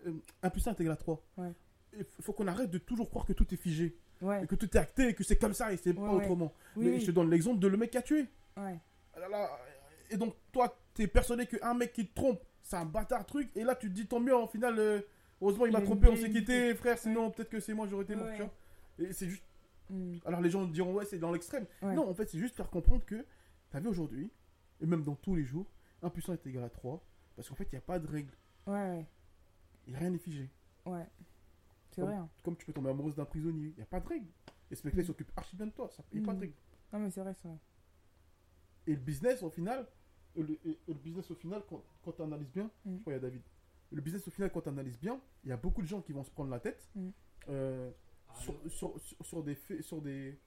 euh, 1 plus 1 est égal à 3. Ouais. Il faut qu'on arrête de toujours croire que tout est figé. Ouais. Et que tout est acté et que c'est comme ça et c'est Ouais, pas autrement. Oui, Mais oui. je te donne l'exemple de le mec qui a tué. Ouais. Ah Et donc, toi, t'es persuadé qu'un mec qui te trompe, c'est un bâtard truc. Et là, tu te dis, tant mieux, en final, euh, heureusement, il m'a trompé, on s'est quitté, frère. Sinon, peut-être que c'est moi, j'aurais été mort, tu vois. Et c'est juste. Hmm. Alors, les gens diront, ouais, c'est dans l'extrême. Non, en fait, c'est juste faire comprendre que, t'as vu aujourd'hui, et même dans tous les jours, 1 plus 1 est égal à 3. Parce qu'en fait, il n'y a pas de règle. Ouais. Il n'y a rien n'est figé. Ouais. C'est vrai. hein. Comme tu peux tomber amoureuse d'un prisonnier. Il n'y a pas de règle. Et ce mec-là, il Mm. s'occupe archi bien de toi. Il n'y a pas de Mm. règle. Non, mais c'est vrai, c'est vrai. Et le business, au final, le, et- et le business, au final, quand, quand tu analyses bien, Mm. je crois qu'il y a David. Le business, au final, quand tu analyses bien, il y a beaucoup de gens qui vont se prendre la tête Mm. euh, Ah, sur, sur, sur, sur des faits, sur des,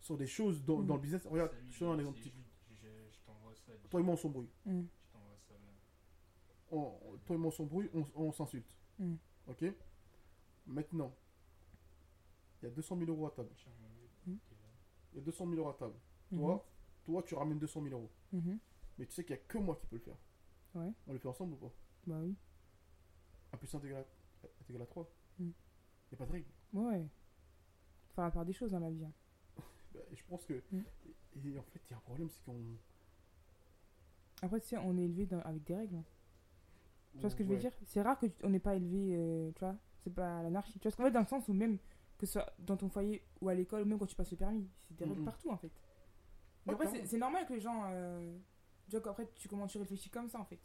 sur des choses dans, Mm. dans le business. Regarde, je te donne un exemple c'est type. Jude, Je, je t'envoie ça. dis- Toi et moi, on s'embrouille. Là. On- toi et moi, on s'embrouille, on, on s'insulte. Mm. Ok? Maintenant, il y a 200 000 euros à table. Mm. Il y a 200 000 euros à table. Toi, toi, tu ramènes 200 000 euros. Mhm. Mais tu sais qu'il n'y a que moi qui peux le faire. Ouais. On le fait ensemble ou pas? Bah oui. 1 plus 1 est égal à, est égal à 3. Il Mm. n'y a pas de règle. Ouais. Faut faire la part des choses dans la vie. hein. Bah, et je pense que. Mm. Et, et en fait, il y a un problème, c'est qu'on. Après, tu sais, on est élevé dans- avec des règles. hein. Tu vois ce que je veux Ouais. dire? C'est rare qu'on n'ait pas élevé, euh, tu vois, c'est pas l'anarchie. Tu vois ce qu'en fait, dans le sens où même, que ce soit dans ton foyer ou à l'école, ou même quand tu passes le permis, c'est des règles partout en fait. Mais après, c'est- normal que les gens. euh, tu vois, qu'après, tu comment tu réfléchis comme ça en fait.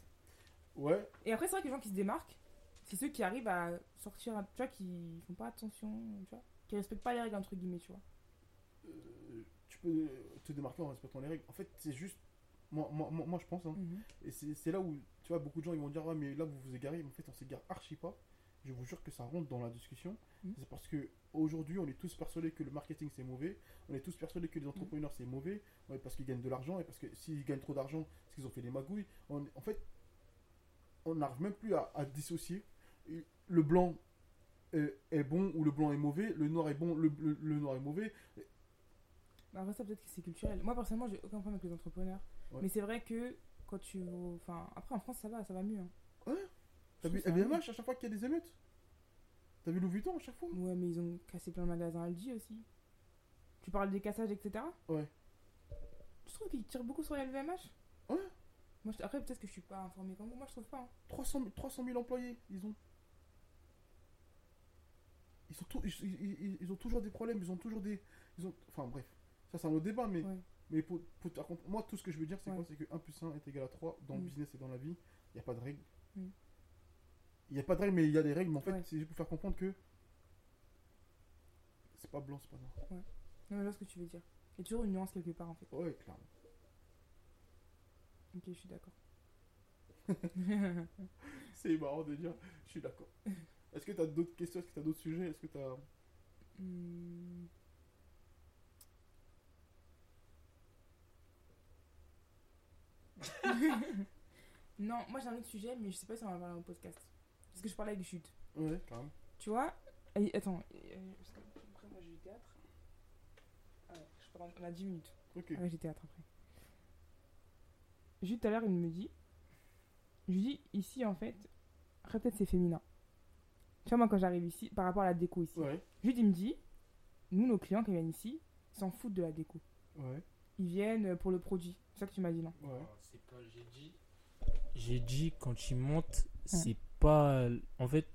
Ouais, Et après, c'est vrai que les gens qui se démarquent, c'est ceux qui arrivent à sortir, tu vois, qui font pas attention, tu vois, qui respectent pas les règles entre guillemets, tu vois? euh, tu peux te démarquer en respectant les règles. En fait, c'est juste. Moi, moi, moi, moi, je pense, hein, Mhm. et c'est là où, tu vois, beaucoup de gens ils vont dire, ouais, mais là vous vous égarez, mais en fait, on s'égare archi pas. Je vous jure que ça rentre dans la discussion. Mhm. C'est parce que aujourd'hui, on est tous persuadés que le marketing c'est mauvais. On est tous persuadés que les entrepreneurs c'est mauvais. Ouais, parce qu'ils gagnent de l'argent et parce que s'ils gagnent trop d'argent, c'est qu'ils ont fait des magouilles. On- en fait, on n'arrive même plus à, à dissocier. Le blanc est, est bon ou le blanc est mauvais. Le noir est bon, le, le- le noir est mauvais. Bah, Après, ça, peut-être que c'est culturel. Moi, personnellement, j'ai aucun problème avec les entrepreneurs. Ouais. Mais c'est vrai que quand tu. Enfin, après, en France, ça va, ça va mieux. hein. T'as Je vu LVMH à chaque fois qu'il y a des émeutes T'as vu Louis Vuitton à chaque fois Ouais, mais ils ont cassé plein de magasins Aldi aussi. Tu parles des cassages, etc. Ouais. Tu trouves qu'ils tirent beaucoup sur les LVMH Ouais. Moi, je- Après, peut-être que je suis pas informé comme vous. Moi, je trouve pas. hein. 300, 000 300 000 employés, ils ont. Ils, sont tout- ils, ils- ils- ils ont toujours des problèmes, ils ont toujours des. Ils ont, enfin bref, ça c'est un autre débat, mais, Ouais. Mais pour, pour moi tout ce que je veux dire c'est Ouais. quoi C'est que 1 plus 1 est égal à 3 dans le Mm. business et dans la vie, il n'y a pas de règles. Mm. Il n'y a pas de règles, mais il y a des règles, mais en fait Ouais. c'est juste pour faire comprendre que c'est pas blanc, c'est pas noir. Non, mais vois ce que tu veux dire. Il y a toujours une nuance quelque part, en fait. Ouais, clairement. Ok, je suis d'accord. C'est marrant de dire, je suis d'accord. Est-ce que tu as d'autres questions? Est-ce que tu as d'autres sujets? Est-ce que tu as. Hmm. non, moi j'ai un autre sujet, mais je sais pas si on va en parler au podcast. Parce que je parlais avec Jude. Ouais, carrément. Tu vois et- Attends, euh, parce que après moi j'ai du théâtre. Ah ouais, je parle- on a 10 minutes. Ok. Après j'ai théâtre après. Jude tout à l'heure il me dit. Je lui dis ici en fait, après peut-être c'est féminin. Tu vois, moi quand j'arrive ici, par rapport à la déco ici. Ouais, Jude, il me dit, nous, nos clients, ils viennent ici, ils s'en foutent de la déco. ouais, Ils viennent pour le produit. C'est ça que tu m'as dit, non? Ouais. C'est pas j'ai dit j'ai dit quand ils montent c'est pas en fait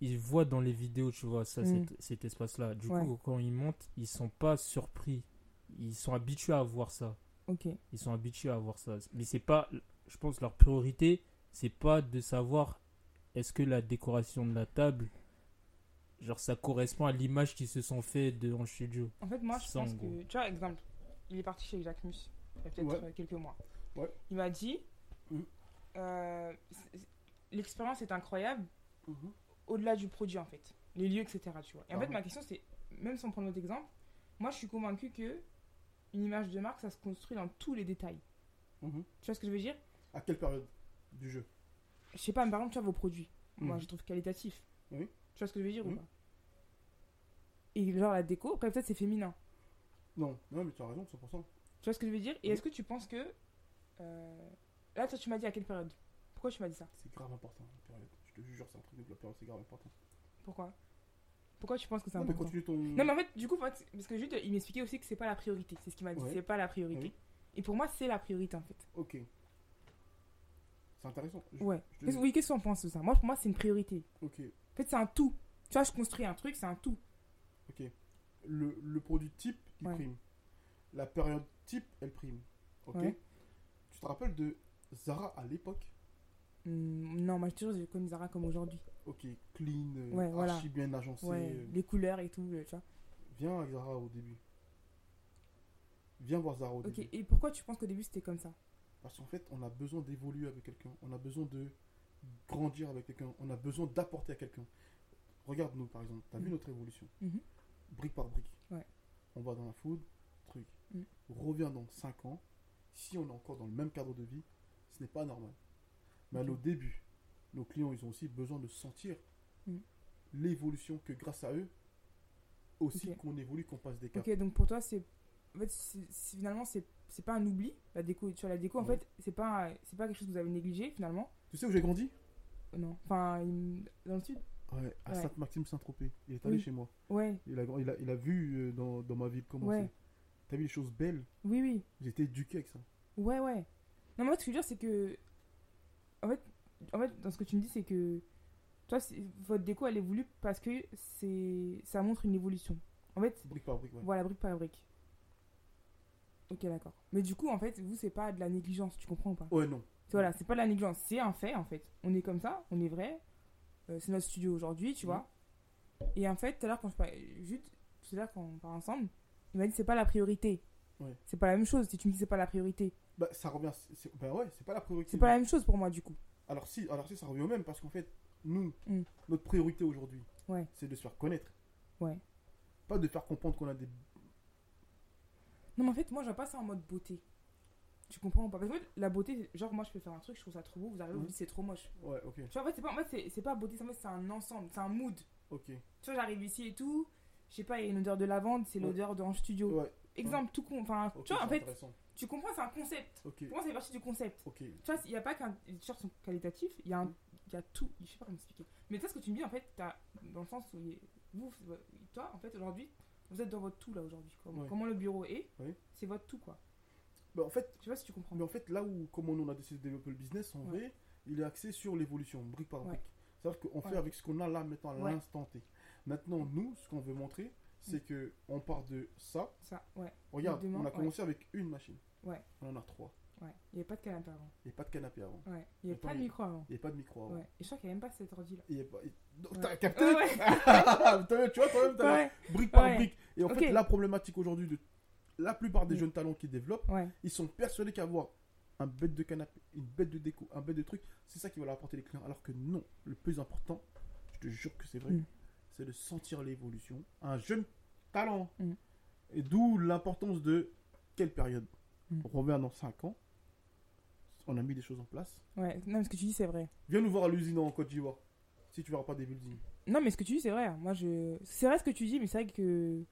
ils voient dans les vidéos tu vois ça Mm. cet, cet espace là du Ouais. coup quand ils montent ils sont pas surpris ils sont habitués à voir ça Ok. ils sont habitués à voir ça mais c'est pas je pense leur priorité c'est pas de savoir est-ce que la décoration de la table genre ça correspond à l'image qu'ils se sont fait de en studio En fait, moi, je pense gros. que. Tu vois, exemple, il est parti chez Jacques Mus, il y a peut-être Ouais. euh, quelques mois. Ouais. Il m'a dit, Mhm. euh, l'expérience est incroyable Mhm. au-delà du produit, en fait. Les lieux, etc. Tu vois. Et en Ah fait, ouais. ma question, c'est, même sans prendre notre exemple, moi, je suis convaincue que une image de marque, ça se construit dans tous les détails. Mhm. Tu vois ce que je veux dire? À quelle période du jeu? Je sais pas, mais par exemple, tu vois vos produits. Moi, Mhm. je trouve qualitatif. Oui. Tu vois ce que je veux dire ou pas? Et genre la déco, après peut-être c'est féminin. Non, non, mais tu as raison, 100%. Tu vois ce que je veux dire? Et Oui. est-ce que tu penses que. euh, Là, toi, tu m'as dit à quelle période? Pourquoi tu m'as dit ça? C'est grave important, la période. Je te jure, c'est un truc de la période, c'est grave important. Pourquoi? Pourquoi tu penses que c'est Non, mais important? continue ton. Non, mais en fait, du coup, parce que juste, il m'expliquait aussi que c'est pas la priorité. C'est ce qu'il m'a dit. Ouais. C'est pas la priorité. Oui. Et pour moi, c'est la priorité en fait. Ok. C'est intéressant. Je- Ouais. je te- Oui, qu'est-ce qu'on pense de ça? Moi, pour moi, c'est une priorité. Ok, En fait, c'est un tout. Tu vois, je construis un truc, c'est un tout. ok. Le, le produit type, Ouais. prime. La période type, elle prime. Ok. Ouais. Tu te rappelles de Zara à l'époque? Hum, non, moi, jure, je connais Zara comme aujourd'hui. Ok, clean, euh, Ouais, voilà. archi bien agencé. Euh, les couleurs et tout, euh, tu vois. Viens avec Zara au début. Viens voir Zara au Ok, début. et pourquoi tu penses qu'au début c'était comme ça? Parce qu'en fait, on a besoin d'évoluer avec quelqu'un. On a besoin de grandir avec quelqu'un. On a besoin d'apporter à quelqu'un. Regarde-nous, par exemple. Tu as vu Mhm. notre évolution? Mhm. Brique par brique. Ouais. On va dans la food, truc. Reviens dans 5 ans. Si on est encore dans le même cadre de vie, ce n'est pas normal. Mais à Ok. nos clients, ils ont aussi besoin de sentir Mhm. l'évolution que grâce à eux, aussi qu'on évolue, qu'on passe des caps. Ok, donc pour toi, c'est. En fait, c'est- c'est- finalement, c'est c'est pas un oubli, la déco. Vois, la déco, en Ouais. fait, c'est pas, un- c'est pas quelque chose que vous avez négligé, finalement. Tu sais où j'ai grandi? Euh, Non. Enfin, dans le sud? Ouais, à Ouais. Sainte-Maxime-Saint-Tropez. Il est allé Oui. chez moi. Ouais, Il a, il a, il a vu euh, dans, dans ma ville comment Ouais. c'est. T'as vu les choses belles? Oui, oui. J'étais éduqué avec ça. Ouais, ouais. Non, mais fait, ce que je veux dire, c'est que. En fait, en fait, dans ce que tu me dis, c'est que toi, votre déco, elle évolue parce que c'est ça montre une évolution. En fait, Brique par brique, ouais. voilà, brique par brique. Ok, d'accord. Mais du coup, en fait, vous, c'est pas de la négligence, tu comprends ou pas? Ouais, non. Voilà, c'est pas de la négligence, c'est un fait, en fait. On est comme ça, on est vrai. Euh, c'est notre studio aujourd'hui, tu Mhm. vois. Et en fait, tout à l'heure, quand je parlais, juste, tout à l'heure, quand on part ensemble, il m'a dit c'est pas la priorité. Ouais. C'est pas la même chose si tu me dis c'est pas la priorité. Bah, ça revient. c'est- Bah ouais, c'est pas la priorité. C'est pas la même chose pour moi, du coup. Alors si, alors si, ça revient au même parce qu'en fait, nous, Mm. notre priorité aujourd'hui, Ouais. c'est de se faire connaître. Ouais. Pas de faire comprendre qu'on a des. Non, mais en fait, moi, j'aime pas ça en mode beauté. Tu comprends ou pas Parce que la beauté, genre, moi, je peux faire un truc, je trouve ça trop beau, vous arrivez, vous Mhm. dites c'est trop moche. Ouais, ok, Tu vois, en fait, c'est pas, en fait, c'est- pas beauté, c'est un ensemble, c'est un mood. ok. Tu vois, j'arrive ici et tout, je sais pas, il y a une odeur de lavande, c'est l'odeur le studio. Ouais, Exemple, tout con. Enfin, tu vois, en fait, tu comprends, c'est un concept. Ok, Pour moi, c'est partie du concept. ok. Tu vois, il n'y a pas qu'un. Les t-shirts sont qualitatifs, il y, a un- il y a tout. Je sais pas comment expliquer. Mais tu sais ce que tu me dis, en fait, t'as- dans le sens où vous, toi, en fait, aujourd'hui, vous êtes dans votre tout là aujourd'hui. Comment, Ouais. comment le bureau est, c'est votre tout quoi. Bah, en fait, Je sais pas si tu comprends. mais en fait, là où, comment on a décidé de développer le business, en vrai, il est axé sur l'évolution, brique par brique. C'est-à-dire qu'on fait avec ce qu'on a là maintenant, à l'instant T. Maintenant, nous, ce qu'on veut montrer, c'est que on part de ça. Ça, ouais, Regarde, Demain, on a commencé avec une machine. Ouais. On en a trois. ouais. Il n'y avait pas de canapé avant. Il n'y a pas de canapé avant. Ouais. Il n'y avait pas de micro avant. Il n'y a pas de micro avant. Ouais. Et je crois qu'il n'y a même pas cet ordi là. Il y a pas... Ouais. T'as capté? Ouais, Tu vois, toi-même, t'as Ouais, brique par brique. Et en fait, la problématique aujourd'hui de la plupart des jeunes talents qui développent, ouais. ils sont persuadés qu'avoir un bête de canapé, une bête de déco, un bête de truc, c'est ça qui va leur apporter les clients. Alors que non, le plus important, je te jure que c'est vrai, Mm. c'est de sentir l'évolution. Un jeune talent. Mm. Et d'où l'importance de quelle période? Mm. On revient dans 5 ans. On a mis des choses en place. Ouais. Non, mais ce que tu dis, c'est vrai. Viens nous voir à l'usine en Côte d'Ivoire. Si tu verras pas des buildings. Non, mais ce que tu dis, c'est vrai. Moi, je. C'est vrai ce que tu dis, mais c'est vrai que.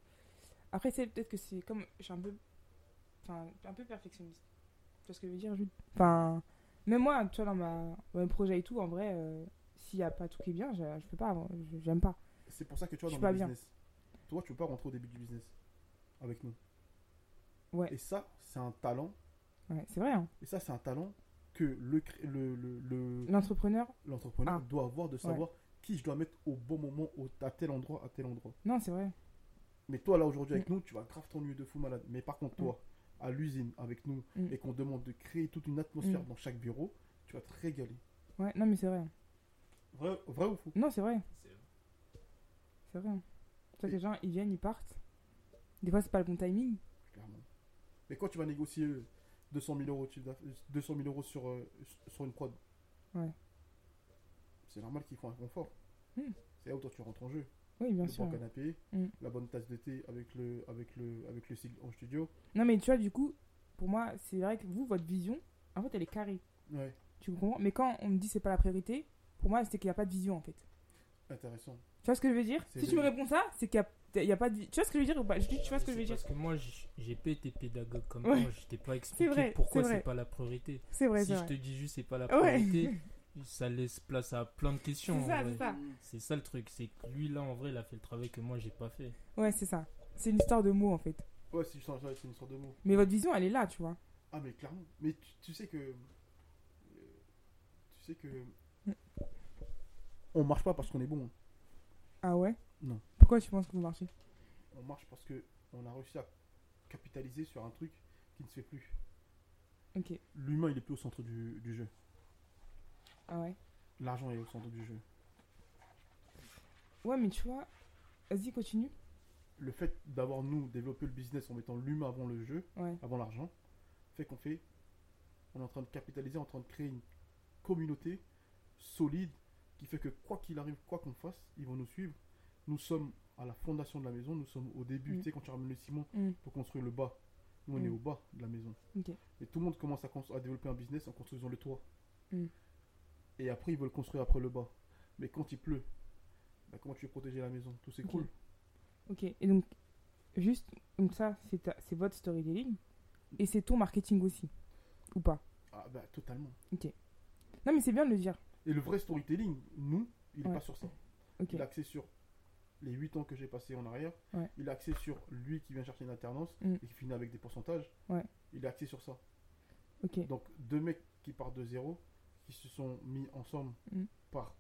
Après, c'est peut-être que c'est comme. Je suis un peu. Enfin, un peu perfectionniste. Tu vois ce que je veux dire, Jules? Enfin. Même moi, tu vois, dans, ma... dans mes projets et tout, en vrai, euh, s'il n'y a pas tout qui est bien, je, je peux pas. J'aime pas. C'est pour ça que tu vois dans le bien. business. Toi, tu peux pas rentrer au début du business avec nous. Ouais. Et ça, c'est un talent. Ouais, c'est vrai. Hein. Et ça, c'est un talent que le cré- le- le- le- L'entrepreneur. l'entrepreneur Ah. doit avoir de savoir qui je dois mettre au bon moment, au- à tel endroit, à tel endroit. Non, c'est vrai. Mais toi, là, aujourd'hui, avec nous, tu vas grave t'ennuyer de fou malade. Mais par contre, toi, à l'usine, avec nous, Mm. et qu'on demande de créer toute une atmosphère Mm. dans chaque bureau, tu vas te régaler. Ouais, non, mais c'est vrai. Vrai, vrai ou fou Non, c'est vrai. C'est- C'est vrai. Tu vois que les gens, ils viennent, ils partent. Des fois, c'est pas le bon timing. Clairement. Mais quand tu vas négocier euh, 200 000 euros, de chiffre d'aff- 200 000 euros sur, euh, sur une prod, Ouais. c'est normal qu'ils font un confort. Mm. C'est là où toi tu rentres en jeu. Oui, bien le sûr. bon canapé, Mm. la bonne tasse de thé avec le, avec le, avec le sigle en studio. Non, mais tu vois, du coup, pour moi, c'est vrai que vous, votre vision, en fait, elle est carrée. Ouais, Tu comprends? Mais quand on me dit c'est pas la priorité, pour moi, c'est qu'il n'y a pas de vision, en fait. intéressant. Tu vois ce que je veux dire? Si tu me réponds ça, c'est qu'il n'y a, il y a pas de... Tu vois ce que je veux dire ou pas? Je dis, tu vois ce que je veux dire Parce que moi, j'ai pas été pédagogue comme Ouais. toi. Je t'ai pas expliqué vrai, pourquoi c'est pas la priorité. C'est vrai, si je vrai. te dis juste c'est pas la Ouais. ça laisse place à plein de questions. C'est ça, vrai. c'est ça. C'est ça le truc, c'est que lui là en vrai il a fait le travail que moi j'ai pas fait. Ouais, c'est ça. C'est une histoire de mots, en fait. Ouais, si je sens ça, c'est une sorte de mot. Mais votre vision, elle est là, tu vois. Ah, mais clairement. Mais tu, tu sais que. euh, Tu sais que. On marche pas parce qu'on est bon. hein. Ah ouais? Non. Pourquoi tu penses que vous marchez? On marche parce que on a réussi à capitaliser sur un truc qui ne se fait plus. Ok. L'humain, il est plus au centre du, du jeu. Ah ouais L'argent est au centre du jeu. Ouais, mais tu vois, vas-y, continue. Le fait d'avoir, nous, développé le business en mettant l'humain avant le jeu, Ouais. avant l'argent, fait qu'on fait. On est en train de capitaliser, en train de créer une communauté solide qui fait que quoi qu'il arrive, quoi qu'on fasse, ils vont nous suivre. Nous sommes à la fondation de la maison, nous sommes au début, Mm. tu sais, quand tu ramènes le ciment Mm. pour construire le bas. Nous, on est Mm. au bas de la maison. Et tout le monde commence à, à développer un business en construisant le toit. Et après, ils veulent construire après le bas. Mais quand il pleut, bah, comment tu veux protéger la maison? Tout s'écroule. Ok. Et donc, juste, donc ça, c'est votre storytelling. Et c'est ton marketing aussi. Ou pas? Ah bah totalement. Non, mais c'est bien de le dire. Et le vrai storytelling, nous, il n'est Ouais. pas sur ça. Ok. Il est axé sur les 8 ans que j'ai passé en arrière. Ouais. Il est axé sur lui qui vient chercher une alternance Mm. et qui finit avec des pourcentages. Ouais. Il est axé sur ça. Ok. Donc deux mecs qui partent de zéro, qui se sont mis ensemble Mm. par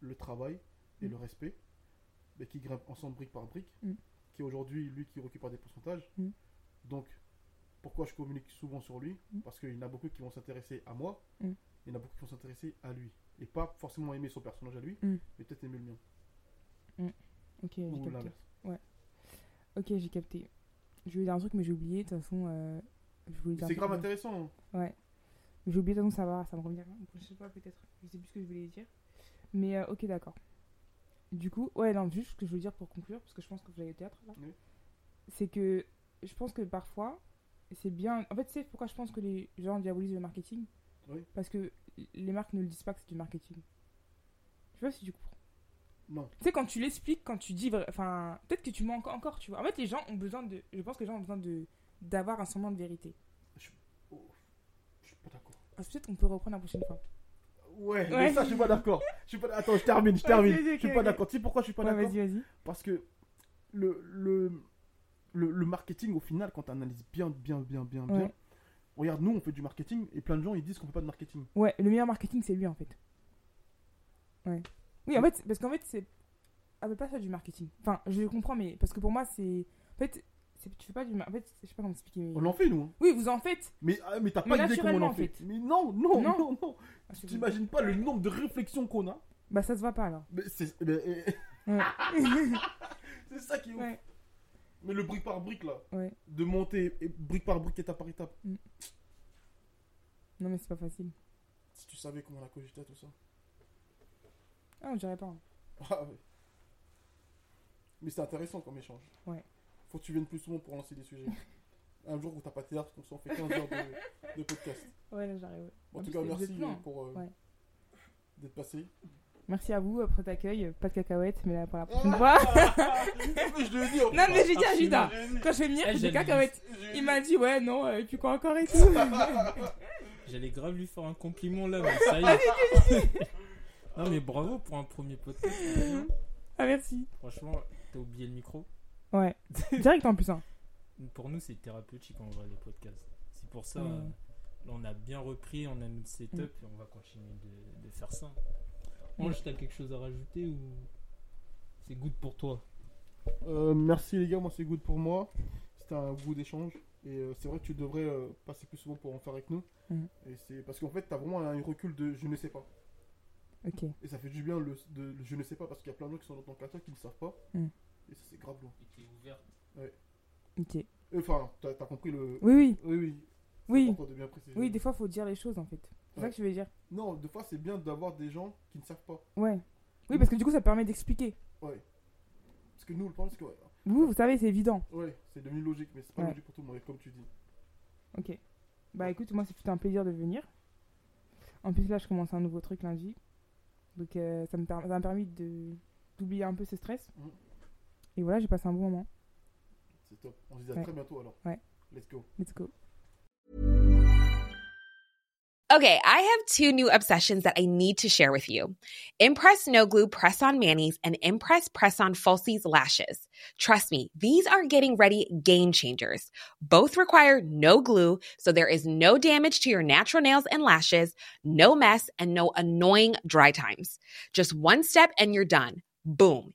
le travail et Mm. le respect, mais qui grimpent ensemble brique par brique, Mm. qui aujourd'hui, lui, qui récupère des pourcentages. Donc, pourquoi je communique souvent sur lui? Parce qu'il y en a beaucoup qui vont s'intéresser à moi, il y en a beaucoup qui vont s'intéresser à lui. Et pas forcément aimer son personnage à lui, mais peut-être aimer le mien. Ok, j'ai capté. l'inverse. Ok, j'ai capté. Je voulais dire un truc, mais j'ai oublié. De toute façon, euh, je voulais dire. C'est grave intéressant. hein. Ouais. J'ai oublié, façon, ça va, ça me revient. Je sais pas, peut-être. Je sais plus ce que je voulais dire. Mais euh, ok, d'accord. Du coup, ouais, non, juste ce que je veux dire pour conclure, parce que je pense que vous avez le théâtre là. Oui. C'est que je pense que parfois, c'est bien. En fait, tu sais pourquoi je pense que les gens diabolisent le marketing? Oui. Parce que les marques ne le disent pas que c'est du marketing. Je sais pas si tu comprends. Non. Tu sais, quand tu l'expliques, quand tu dis. Enfin, peut-être que tu mens encore, encore, tu vois. En fait, les gens ont besoin de. Je pense que les gens ont besoin de d'avoir un semblant de vérité. Oh, je suis pas d'accord. Alors, Peut-être qu'on peut reprendre la prochaine fois. Ouais, Ouais. mais ça, je suis pas d'accord. Je suis pas... Attends, je termine, je termine. vas-y, je suis pas ok. d'accord. Tu sais pourquoi je suis pas ouais, d'accord? vas-y, vas-y. Parce que le, le, le, le marketing, au final, quand tu analyses bien, bien, bien, bien, bien, Ouais. regarde, nous, on fait du marketing et plein de gens, ils disent qu'on fait pas de marketing. Ouais, le meilleur marketing, c'est lui en fait. Ouais. Oui, en fait, parce qu'en fait, c'est. Appelle pas ça du marketing. Enfin, je comprends, mais parce que pour moi, c'est. En fait, tu fais pas du. mar- En fait, je sais pas comment expliquer. Mais... On en fait, nous. hein. Oui, vous en faites. Mais, ah, mais t'as pas idée comment on en fait. fait. Mais non, non, Non. non, non. Ah, Tu t'imagines pas le nombre de réflexions qu'on a Bah, ça se voit pas alors. Mais c'est mais, eh, Ouais. c'est ça qui est ouf. ouais. Mais le brique par brique, là, Ouais. de monter et brique par brique, étape par étape. Non, mais c'est pas facile. Si tu savais comment on a cogité tout ça. Ah, on dirait pas. hein. Ah ouais. Mais c'est intéressant comme échange. Ouais. Faut que tu viennes plus souvent pour lancer des sujets. Un jour où t'as pas de théâtre, comme ça on fait 15 heures de, de podcast. Ouais, là, j'arrive. ouais. En En tout cas, merci pour euh, Ouais. d'être passé. Merci à vous euh, pour votre accueil. Pas de cacahuètes, mais là, pour la prochaine fois. je le dis non, mais j'ai dit à. Judas. Quand je vais venir, des j'allais- cacahuètes. J'ai- Il m'a dit, ouais, non, euh, tu crois encore et tout. J'allais grave lui faire un compliment là, mais ça y est. non, mais bravo pour un premier podcast. ah, merci. Franchement, t'as oublié le micro. Ouais. Direct en plus, hein. Pour nous, c'est thérapeutique en vrai, les podcasts. C'est pour ça, euh, là, on a bien repris, on a notre setup et on va continuer de, de faire ça. Ange, t'as quelque chose à rajouter ou c'est good pour toi? Euh, merci les gars, moi c'est good pour moi. C'était un goût d'échange. Et euh, c'est vrai que tu devrais euh, passer plus souvent pour en faire avec nous. Mhm. Et c'est parce qu'en fait, t'as vraiment un recul de je ne sais pas. Ok. Et ça fait du bien le, de, le je ne sais pas parce qu'il y a plein de gens qui sont dans ton cas qui ne savent pas. Et ça c'est grave lourd. Et t'es ouverte. Ok. Euh, Enfin, t'as as compris le. Oui, oui. Oui, oui. Oui. important de bien préciser. Oui, des fois, faut dire les choses en fait. C'est ça que je veux dire. Non, des fois c'est bien d'avoir des gens qui ne savent pas. Ouais. Oui, parce que du coup, ça permet d'expliquer. Ouais. Parce que nous, le problème c'est que. Ouais, Vous, vous savez, c'est évident. ouais, c'est devenu logique, mais c'est pas Ouais. logique pour tout le monde, comme tu dis. Ok. Bah écoute, moi, c'est tout un plaisir de venir. En plus, là, je commence un nouveau truc lundi. Donc, euh, ça me per- ça m'a permis de d'oublier un peu ce stress. Mhm. Et voilà, j'ai passé un bon moment. C'est top. On se dit à Ouais. très bientôt alors. Ouais. Let's go. Let's go. Okay, I have two new obsessions that I need to share with you. Impress No Glue Press On Manis and Impress Press On Falsies Lashes. Trust me, these are getting ready game changers. Both require no glue, so there is no damage to your natural nails and lashes, no mess, and no annoying dry times. Just one step and you're done. Boom.